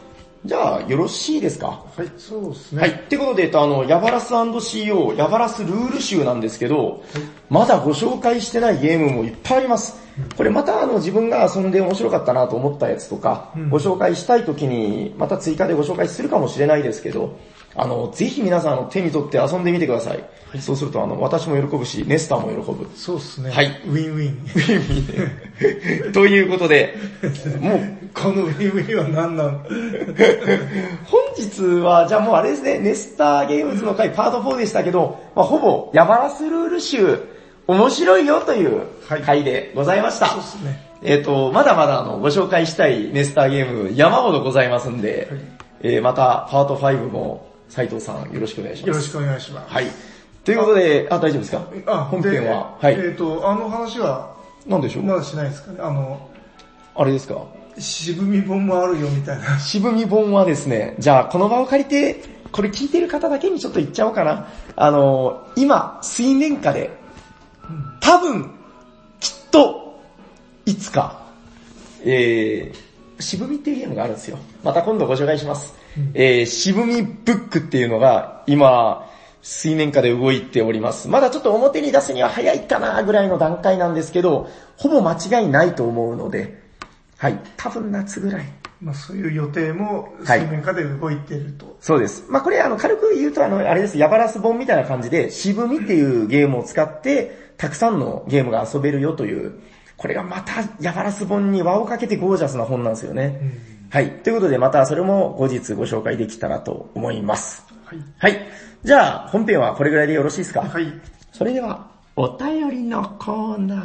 じゃあ、よろしいですか？はい、そうですね。はい。ってことで、えっと、あの、ヤバラス &CO、ヤバラスルール集なんですけど、まだご紹介してないゲームもいっぱいあります。これまたあの、自分が遊んで面白かったなと思ったやつとか、ご紹介したい時に、また追加でご紹介するかもしれないですけど、あの、ぜひ皆さんあの手に取って遊んでみてください。そうするとあの、私も喜ぶし、ネスターも喜ぶ。そうですね。はいウィンウィン。ということで、もう、このウィンウィンは何なの？本日は、じゃあもうあれですね、ネスターゲームズの回パート4でしたけど、まあ、ほぼヤバラスルール集、面白いよというはい回でございました。そうですね。えっ、と、まだまだあの、ご紹介したいネスターゲーム山ほどございますんで、えーまたパート5も斉藤さんよろしくお願いします。よろしくお願いします。はい。ということで、あ、大丈夫ですか？あ、本編は。ではい。えっ、と、あの話は、なんでしょう、まだしないですかね。あの、あれですか？渋み本もあるよみたいな。渋み本はですね、じゃあこの場を借りて、これ聞いてる方だけにちょっと言っちゃおうかな。あの、今、水面下で、多分、きっと、いつか、えー、渋みっていうゲームがあるんですよ。また今度ご紹介します。えー、渋みブックっていうのが、今、水面下で動いております。まだちょっと表に出すには早いかなぐらいの段階なんですけど、ほぼ間違いないと思うので、はい、多分夏ぐらい。まあそういう予定もはい水面下で動いてると。そうです。まあこれあの軽く言うとあの、あれです、ヤバラス本みたいな感じで、渋みっていうゲームを使って、たくさんのゲームが遊べるよという、これがまたヤバラス本に輪をかけてゴージャスな本なんですよね。はい。ということでまたそれも後日ご紹介できたらと思います。はい。はい。じゃあ本編はこれぐらいでよろしいですか？はい。それでは、お便りのコーナー。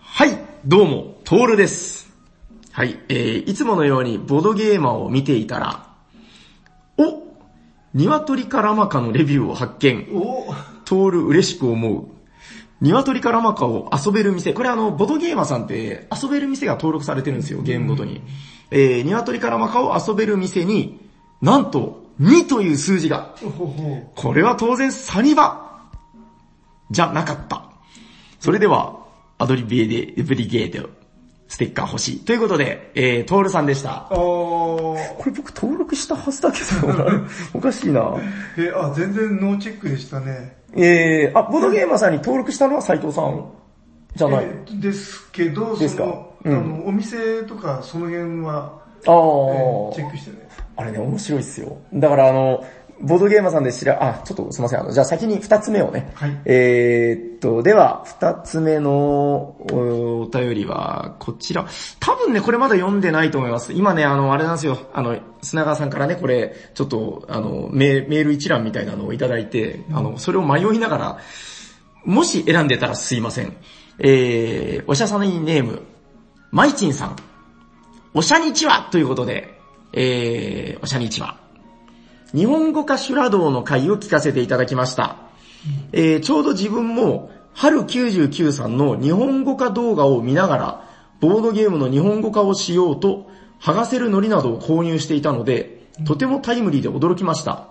はい、どうも、トールです。はい、えー、いつものようにボドゲーマーを見ていたら、お鶏からまかのレビューを発見。おトール嬉しく思う。鶏からまかを遊べる店。これあの、ボドゲーマーさんって遊べる店が登録されてるんですよ、ゲームごとに。えー、鶏からまかを遊べる店に、なんと、2という数字が。これは当然サニバじゃなかった。それでは、アドリブエデブリゲード、ステッカー欲しい。ということで、えー、トールさんでした。あーこれ僕登録したはずだけど、おかしいな。え、あ、全然ノーチェックでしたね。えー、あ、ボードゲーマーさんに登録したのは斉藤さんじゃない？えーですけど、ですか？その、うんあの、お店とかその辺は、あえーーチェックしてね。あれね、面白いっすよ。だからあの、ボードゲーマーさんで知ら、あ、ちょっとすいません。あの、じゃあ先に二つ目をね。はいえーっと、では、二つ目のおお便りは、こちら。多分ね、これまだ読んでないと思います。今ね、あの、あれなんですよ。あの、砂川さんからね、これ、ちょっと、あの、メメール一覧みたいなのをいただいて、あの、それを迷いながら、もし選んでたらすいません。えー、おしゃさにネーム、まいちんさん。おしゃにちはということで、えー、おしゃにちは。日本語化修羅道の回を聞かせていただきました。えーちょうど自分も、春99さんの日本語化動画を見ながら、ボードゲームの日本語化をしようと、剥がせる糊などを購入していたので、とてもタイムリーで驚きました。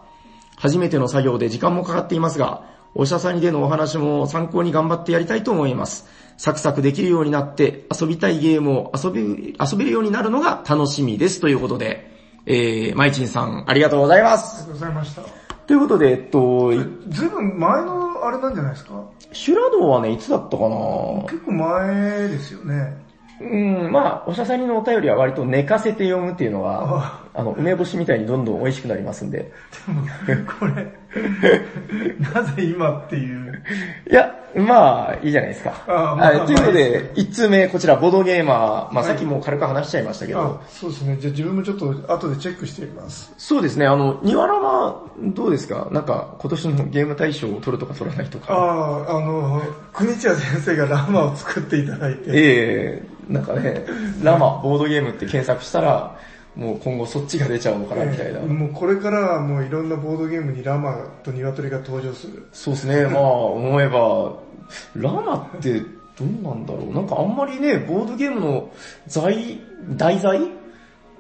初めての作業で時間もかかっていますが、おしゃさんにでのお話も参考に頑張ってやりたいと思います。サクサクできるようになって遊びたいゲームを遊び、遊べるようになるのが楽しみですということで、えー、まいちんさんありがとうございます。ありがとうございました。ということで、えっと、ずいぶん前のあれなんじゃないですか？修羅道はね、いつだったかな？結構前ですよね。うん、まあ、おしゃさにのお便りは割と寝かせて読むっていうのが、あの、梅干しみたいにどんどん美味しくなりますんで。でも、これ、なぜ今っていう。いや、まあ、いいじゃないですか。あまあはいということで、一通目、こちら、ボードゲーマー、まあ、はいさっきもう軽く話しちゃいましたけど、あ、そうですね。じゃあ自分もちょっと後でチェックしてみます。そうですね、あの、ニワラはどうですか？なんか、今年のゲーム大賞を取るとか取らないとあか。あ、あの、国千谷先生がラマを作っていただいて、ええなんかね、ラマ、ボードゲームって検索したら、もう今後そっちが出ちゃうのかなみたいな。もうこれからはもういろんなボードゲームにラマと鶏が登場する。そうですね、まあ思えば、ラマってどうなんだろう。なんかあんまりね、ボードゲームの材、題材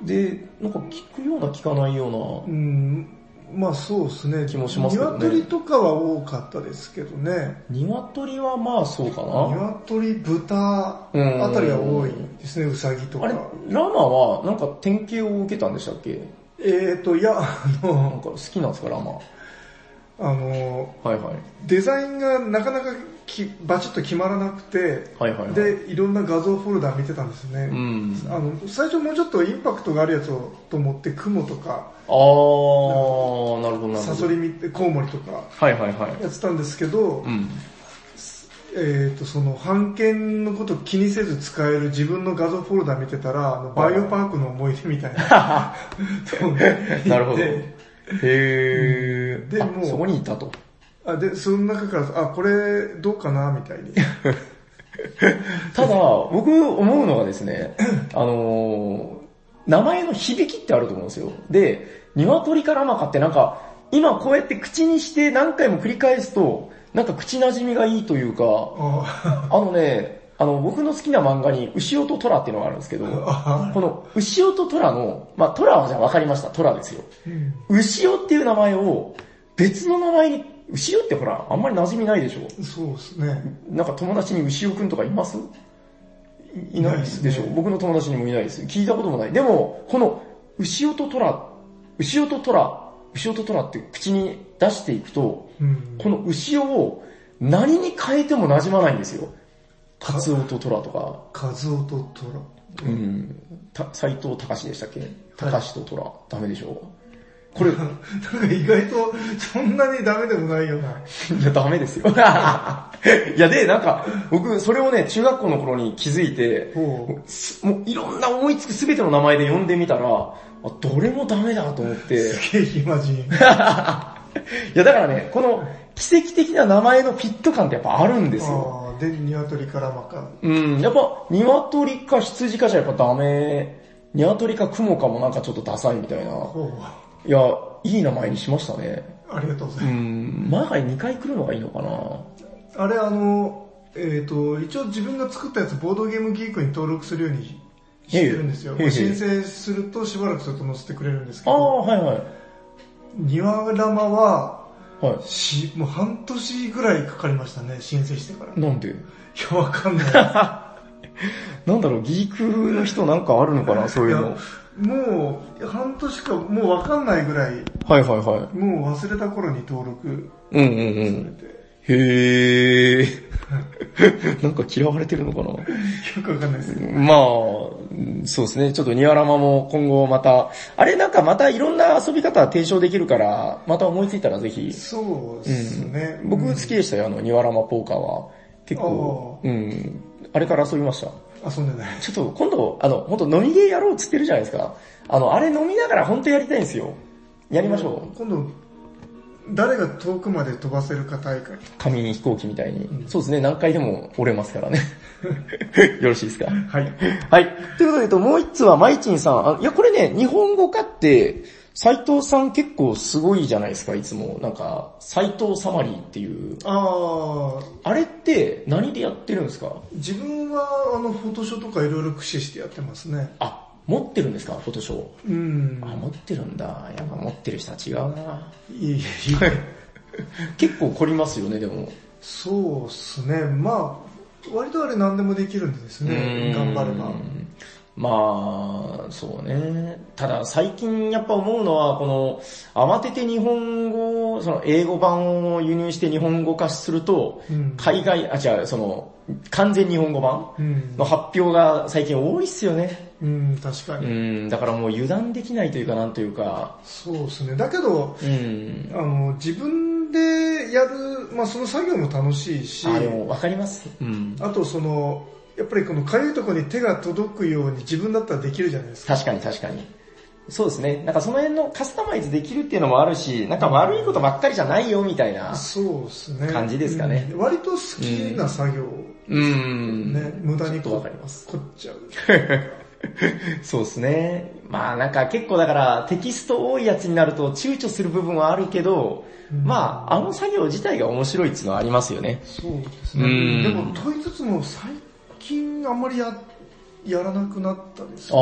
で、なんか聞くような聞かないよううん、まあそうですね。気もしますけどね鶏とかは多かったですけどね。な。鶏はまあそうかな。鶏、豚うんあたりは多いですね、ウサギとかあれ。、ラマはなんか典型を受けたんでしたっけ？えーと、いや、あなんの、か好きなんですか、ラマ。あの、はいはい。デザインがなかなかきバチッと決まらなくて、はいはいはい。で、いろんな画像フォルダ見てたんですよね。うん。あの、最初もうちょっとインパクトがあるやつをと思って、雲とか、あー、なるほどなるほど。サソリ見て、コウモリとかはいはいはい。やってたんですけど、うん。えっ、と、その、版権のこと気にせず使える自分の画像フォルダ見てたら、あの、バイオパークの思い出みたいな。なるほど。でへー。あでもうそこにいたと。あで、その中から、あ、これどうかなみたいに。ただ、僕思うのがですね、あのー名前の響きってあると思うんですよ。で、鶏からマカってなんか、今こうやって口にして何回も繰り返すと、なんか口馴染みがいいというか、ああのね、あの、僕の好きな漫画に、牛尾と虎っていうのがあるんですけど、あこの牛尾と虎の、まあ虎はじゃあ分かりました、虎ですよ。うん牛尾っていう名前を別の名前に、牛尾ってほら、あんまり馴染みないでしょ？そうですね。なんか友達に牛尾くんとかいます？いいないですでしょ、ね僕の友達にもいないです。聞いたこともない。でも、この牛尾と虎、牛尾と虎、牛尾と虎って口に出していくと、うん。この牛尾を何に変えても馴染まないんですよ。カツオと虎とか、カズオとトラ。うん、た斎藤隆でしたっけ？隆と虎、ダメでしょ？これ、いなんか意外とそんなにダメでもないような。や、ダメですよ。いや、で、なんか、僕、それをね、中学校の頃に気づいて、もういろんな思いつく全ての名前で呼んでみたら、あどれもダメだと思って。う。すげえ暇人。いや、だからね、この奇跡的な名前のフィット感ってやっぱあるんですよ。で、鶏からまか。うん、やっぱ、鶏か羊かじゃやっぱダメ。鶏か雲かもなんかちょっとダサいみたいな。ほいや、いい名前にしましたね。う。ありがとうござういまん、前が2回来るのがいいのかなす。あれあの、えっ、と、一応自分が作ったやつ、ボードゲームギークに登録するようにしてるんですよ。申請するとしばらくすると載せてくれるんですけああ、ど、はいはい。庭ラマは、はし、もう半年ぐらいかかりましたね、申請してから。い。なんで？いや、わかんない。なんだろう、ギークの人なんかあるのかなそういうの。、もう、半年か、もうわかんないぐらい、はいはいはい。もう忘れた頃に登録うんうんうん。されて。へー。なんか嫌われてるのかな？よくわかんないですけど。まあ、そうですね。ちょっとニワラマも今後また、あれなんかまたいろんな遊び方提唱できるから、また思いついたらぜひ。そうですね。僕好きでしたよ、あの、ニワラマポーカーは。結構、うん。あれから遊びました？遊んでない。ちょっと今度、あの、本当飲みゲーやろうっつってるじゃないですか。あの、あれ飲みながら本当やりたいんですよ。やりましょう。今度、誰が遠くまで飛ばせるか大会。紙に飛行機みたいに。そうですね、何回でも折れますからね。よろしいですか？はい。はい。ということで、えっともう一つは、マイチンさん。あいや、これね、日本語化って、斎藤さん結構すごいじゃないですか、いつも。なんか、斎藤サマリーっていう。あー、あれって何でやってるんですか？自分はあの、フォトショーとかいろいろ駆使してやってますね。あ、持ってるんですか？フォトショー。うん。あ、持ってるんだ。やっぱ持ってる人は違うな。いえいえいえ。結構凝りますよね、でも。そうっすね。まあ、割とあれ何でもできるんでですね。頑張れば。まあ、そうね。ただ最近やっぱ思うのは、この、慌てて日本語、その英語版を輸入して日本語化すると、うん海外、あ、違う、その、完全日本語版うんの発表が最近多いっすよね。うん、確かうに。ん、だからもう油断できないというかなんというか、そうですね。だけど、うん。あの、自分でやる、まあその作業も楽しいし、あ、でもわかります。うん。あとその、やっぱりこのかゆいところに手が届くように自分だったらできるじゃないですか。確かに確かに。そうですね。なんかその辺のカスタマイズできるっていうのもあるし、なんか悪いことばっかりじゃないよみたいな。そうですね。感じですかねうん割と好きな作業、うん。ね、無駄にちょっとわかります。凝っちゃう。そうですね。まあなんか結構だからテキスト多いやつになると躊躇する部分はあるけど、まああの作業自体が面白いっていうのはありますよね。そうですね。うんでも問いつつも最近あんまりや、やらなくなったですあね。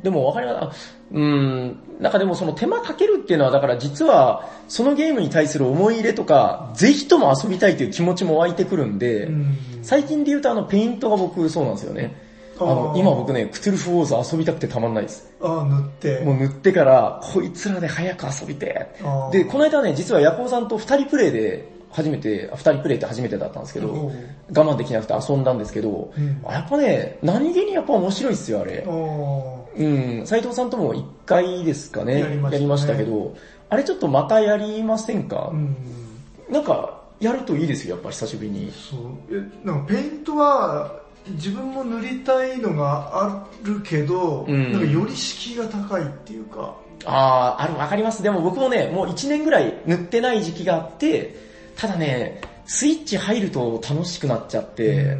ー、でもわかります。うん、なんかでもその手間かけるっていうのはだから実はそのゲームに対する思い入れとか、ぜひとも遊びたいという気持ちも湧いてくるんで、うん最近で言うとあのペイントが僕そうなんですよね。あの今僕ね、クトゥルフウォーズ遊びたくてたまんないです。ああ、塗って。もう塗ってから、こいつらで早く遊びて。で、この間ね、実はヤコウさんと二人プレイで初めて、あ二人プレイって初めてだったんですけど、我慢できなくて遊んだんですけど、うん。あやっぱね、何気にやっぱ面白いっすよ、あれ。うん、斉藤さんとも一回ですかね、やりましたね。けど、あれちょっとまたやりませんか、うん。なんか、やるといいですよ、やっぱ久しぶりに。そう。え、なんかペイントは、自分も塗りたいのがあるけど、うん。なんかより敷居が高いっていうか、あー、ある、わかります。でも僕もね、もう1年ぐらい塗ってない時期があって、ただね、スイッチ入ると楽しくなっちゃって、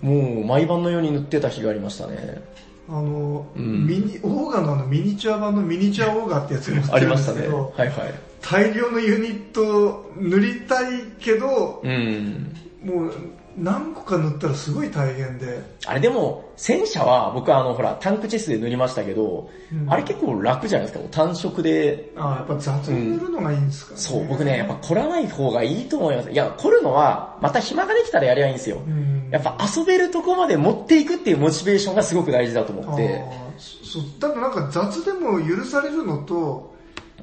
もう毎晩のように塗ってた日がありましたね。あの、うんミニ、オーガのあのミニチュア版のミニチュアオーガってやつがありましたね。けど、はいはい。大量のユニット塗りたいけど、うん。もう何個か塗ったらすごい大変で、あれでも、戦車は僕はあのほら、タンクチェスで塗りましたけど、うんあれ結構楽じゃないですか？単色で。あやっぱ雑に塗るのがいいんですかね。そう、僕ね、やっぱ凝らない方がいいと思います。いや、凝るのは、また暇ができたらやりゃいいんですよ。うんやっぱ遊べるとこまで持っていくっていうモチベーションがすごく大事だと思って。そう、だってなんか雑でも許されるのと、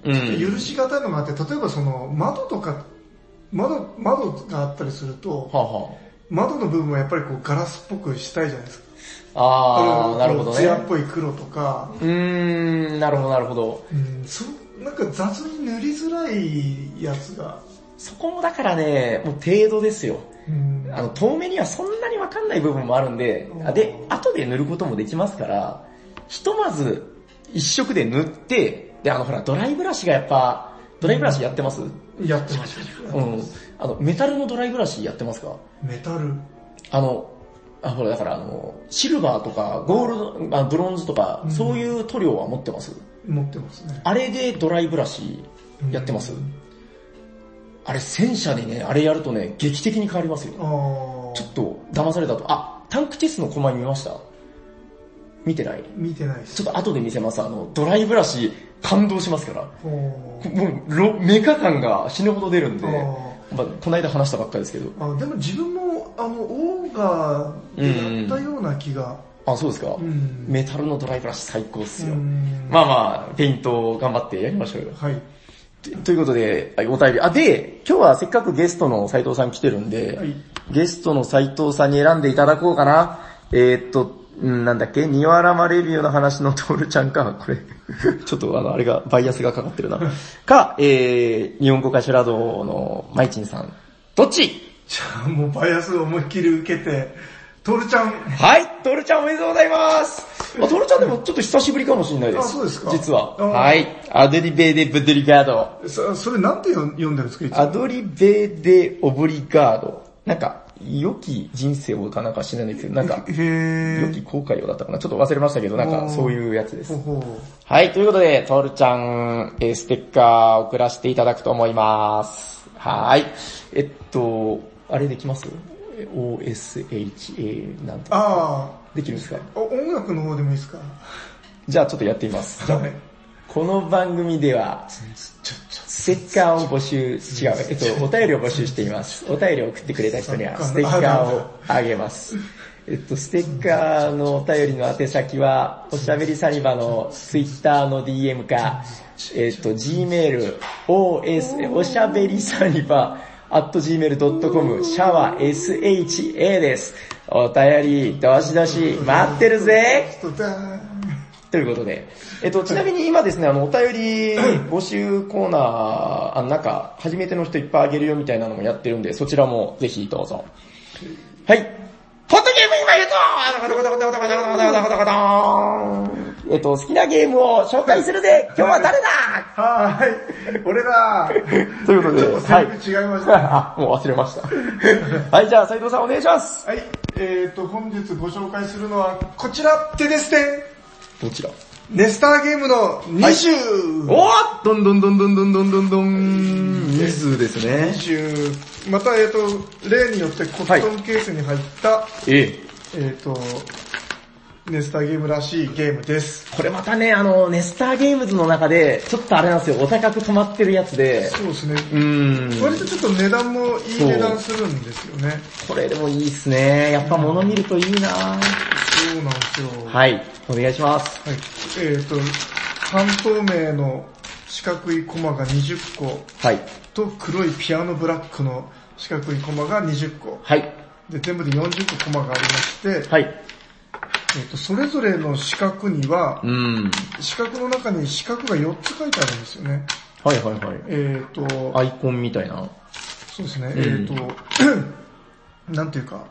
うん。許しがたいのがあって、例えばその窓とか、窓、窓があったりすると、はあ、は窓の部分はやっぱりこうガラスっぽくしたいじゃないですか。あ、あー、なるほどね。艶っぽい黒とか、うーん、なるほどなるほど。うん、そなんか雑に塗りづらいやつが、そこもだからね、もう程度ですよ。うん、あの、遠目にはそんなにわかんない部分もあるんで、あで、後で塗ることもできますから、ひとまず一色で塗って、で、あのほら、ドライブラシがやっぱ、ドライブラシやってます、やってましうん。あの、メタルのドライブラシやってますか？た。メタル？あの、あ、ほら、だからあの、シルバーとか、ゴールド、あブロンズとか、うんそういう塗料は持ってます？持ってますね。あれでドライブラシやってます、あれ戦車でね、あれやるとね、劇的に変わりますよ。あちょっと騙されたと。あ、タンクチェスのコマ見ました見てない？見てないです。ちょっと後で見せます。あの、ドライブラシ感動しますから。もう、ろメカ感が死ぬほど出るんで、あまあ、この間話したばっかりですけど。ーあでも自分も、あの、オーガでやったような気が。あ、そうですか、うんメタルのドライブラシ最高っすよ。うんまあまあ、ペイント頑張ってやりましょうよ。はい。ということで、はいお便り。あ、で、今日はせっかくゲストの斉藤さん来てるんで、はいゲストの斉藤さんに選んでいただこうかな。えーっと、んなんだっけ？ニワラマレビューの話のトールちゃんか。これ、ちょっとあの、あれが、バイアスがかかってるな。か、えー、日本語歌手ラドのマイチンさん。どっち？じゃあもうバイアスを思いっきり受けて、トールちゃん、はい、トールちゃんおめでとうございます。あトールちゃんでもちょっと久しぶりかもしれないです。あそうですか実は。あはい。アドリベデブデリガード。そそれなんて読ん読んでるんですかいつも？アドリベデオブリガード。なんか、良き人生をかなんか知らないですけど、なんか、良き後悔をだったかな。ちょっと忘れましたけど、なんかそういうやつですはい、ということで、トールちゃん、えーステッカー送らせていただくと思います。はい。えっと、あれできます ?OSHA なんて。あできるんですか？あ、音楽の方でもいいですか？じゃあちょっとやってみます。この番組では、ステッカーを募集、違う、えっと、お便りを募集しています。お便りを送ってくれた人には、ステッカーをあげます。えっと、ステッカーのお便りの宛先は、おしゃべりサニバのツイッターの DM か、えっと、gmail、os、おしゃべりサニバ、at gmail.com、シャワー sha です。お便り、どしどし、待ってるぜということで、えっと、ちなみに今ですね、あの、お便り募集コーナー、あの、なんか、初めての人いっぱいあげるよみたいなのもやってるんで、そちらもぜひどうぞ。はい。ホットゲーム今言うとえっと、好きなゲームを紹介するぜ今日は誰だ？はーい。俺だーということでちょっとセリフ違いました。はあ、もう忘れました。はい、じゃあ斉藤さんお願いします。い。えーと、本日ご紹介するのは、こちら、テデステンどちら？ネスターゲームの20、おーどんどんどんどんどんどんどんどん、ニズですね。20また、えっ、と、例によってコットンケースに入った、ええ。えっ、と、ネスターゲームらしいゲームです。これまたね、あの、ネスターゲームズの中で、ちょっとあれなんですよ、お高く止まってるやつで、そうですね。うーん。割とちょっと値段もいい値段するんですよね。これでもいいっすね。やっぱ物見るといいなそうなんですよ。はい、お願いします。はい。えっ、と、半透明の四角いコマが20個はい。と黒いピアノブラックの四角いコマが20個。はい。で、全部で40個コマがありまして、はい。えっ、と、それぞれの四角にはう、ーん。四角の中に四角が4つ書いてあるんですよね。はいはいはい。えっ、と、アイコンみたいな。そうですね、うんえっ、と、なんていうか、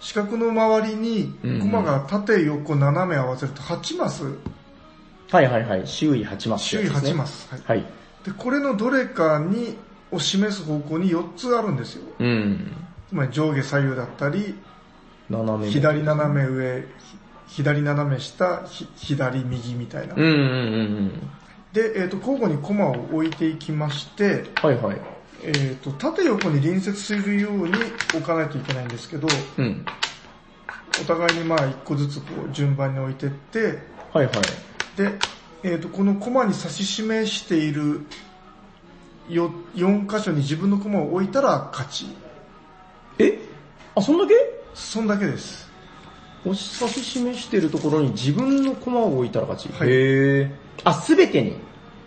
四角の周りにうんコマが縦横斜め合わせると8マス、はいはいはい。周囲8マス、周囲8マ。ス、はいはい。で、これのどれかに、を示す方向に4つあるんですよ。うん。つまり上下左右だったり、斜め。左斜め上、ひ左斜め下、ひ左右みたいな。うんうんうんうん。で、えっ、と、交互にコマを置いていきまして、はいはい。えっ、と、縦横に隣接するように置かないといけないんですけど、うん。お互いにまあ一個ずつこう順番に置いてって、はいはい。で、えっ、と、このコマに指し示しているよ4箇所に自分のコマを置いたら勝ち。え？あ、そんだけ？そんだけです。押し指し示してるところに自分の駒を置いたら勝ち。はいへー。あ、すべてに？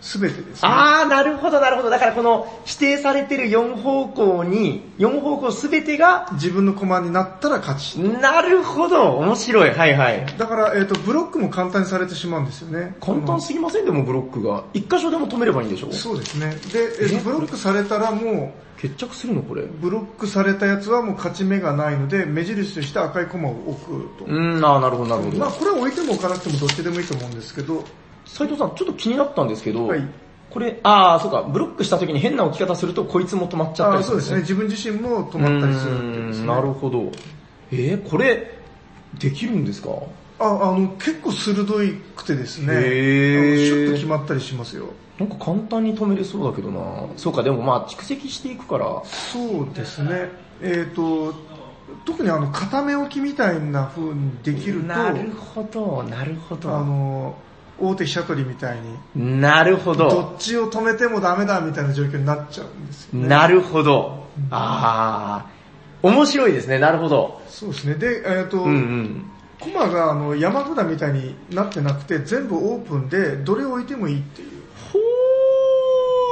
すべてです、ね。あー、なるほどなるほど。だからこの指定されてる4方向に、4方向すべてが、自分のコマになったら勝ち。なるほど。面白い。はいはい。だから、えっ、と、ブロックも簡単にされてしまうんですよね。簡単すぎません？でもブロックが。一箇所でも止めればいいんでしょ？そうですね。で、えーブロックされたらも決着するのこれ。うう、ブロックされたやつはもう勝ち目がないので、目印として赤いコマを置くと。ーん、あーなるほどなるほまあ、ど。これは置いても置かなくてもどっちでもいいと思うんですけど、斉藤さん、ちょっと気になったんですけど、はいこれ、あー、そうか、ブロックした時に変な置き方するとこいつも止まっちゃったありするんそうですね。自分自身も止まったりするっていうですね。なるほど。えー、これ、できるんですか？あ、あの、結構鋭いくてですね、シュッと決まったりしますよ。なんか簡単に止めれそうだけどなそうか、でもまあ蓄積していくから、そうですね。えっ、と、特にあの、固め置きみたいな風にできると、なるほど、なるほあど。の、大手飛車取りみたいに、なるほどど。っちを止めてもダメだみたいな状況になっちゃうんですよね。なるほど。あー、面白いですね、なるほど。そうですね。で、えっ、と、うんうん。コマがあの山札みたいになってなくて、全部オープンで、どれを置いてもいいっていう。ほ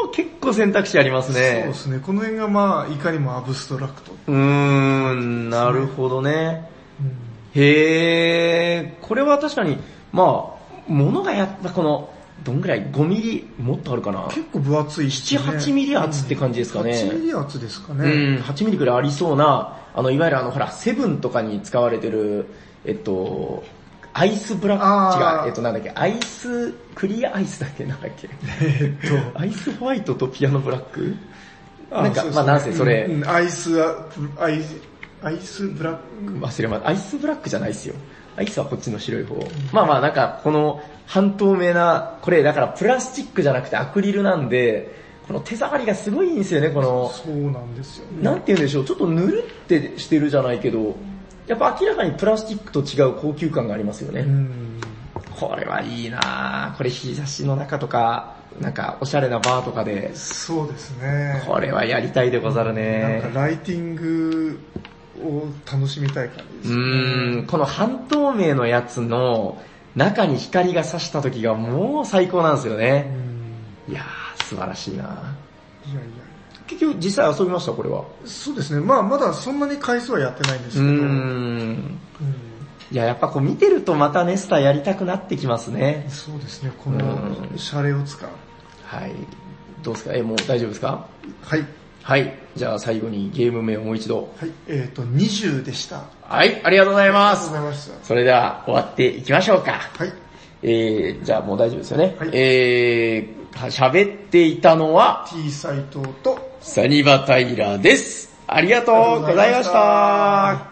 ー、結構選択肢ありますそうねで。すね。この辺がまあ、いかにもアブストラクト。うーん、なるほどね。うんへー、これは確かに、まあ、物がやっぱこの、どんぐらい ?5 ミリもっとあるかな？結構分厚いね。7 8ミリ厚って感じですかね8ミリ厚ですかうん、ね。8ミリくらいありそうな、あの、いわゆるあの、ほら、セブンとかに使われてる、えっと、アイスブラック、違う、えっとなんだっけ、アイス、クリアアイスだっけ、なんだっけ？えっと、アイスホワイトとピアノブラック？あなんか、まあなんせそれ、アイスア、アイス、アイスブラック。忘れまアイスブラックじゃないっすよ。アイスはこっちの白い方。まあまあなんか、この半透明な、これだからプラスチックじゃなくてアクリルなんで、この手触りがすごいいいんですよね、この、そうなんですよね。なんて言うんでしょう、ちょっとぬるってしてるじゃないけど、やっぱ明らかにプラスチックと違う高級感がありますよね。うん。これはいいなぁ。これ日差しの中とか、なんかおしゃれなバーとかで、そうですね。これはやりたいでござるなんねか。ライティングを楽しみたい感じですうね。ーん、この半透明のやつの中に光が差した時がもう最高なんですようね。んいやー、素晴らしいないやいや。結局実際遊びました、これは？そうですね。まあまだそんなに回数はやってないんですけど。うんん。いや、やっぱこう見てるとまたネスターやりたくなってきますね。そうですね。こうのんシャレを使う。はい。どうですか？え、もう大丈夫ですか？はい。はい。じゃあ最後にゲーム名をもう一度。はい。えっ、と、20でした。あはい、ありがとうございますりがとうご。ざいました。それでは終わっていきましょうか。はい。えー、じゃあもう大丈夫ですよね。はいえー、喋っていたのは、T 斎藤と、サニバタイラーです。ありがとうございました。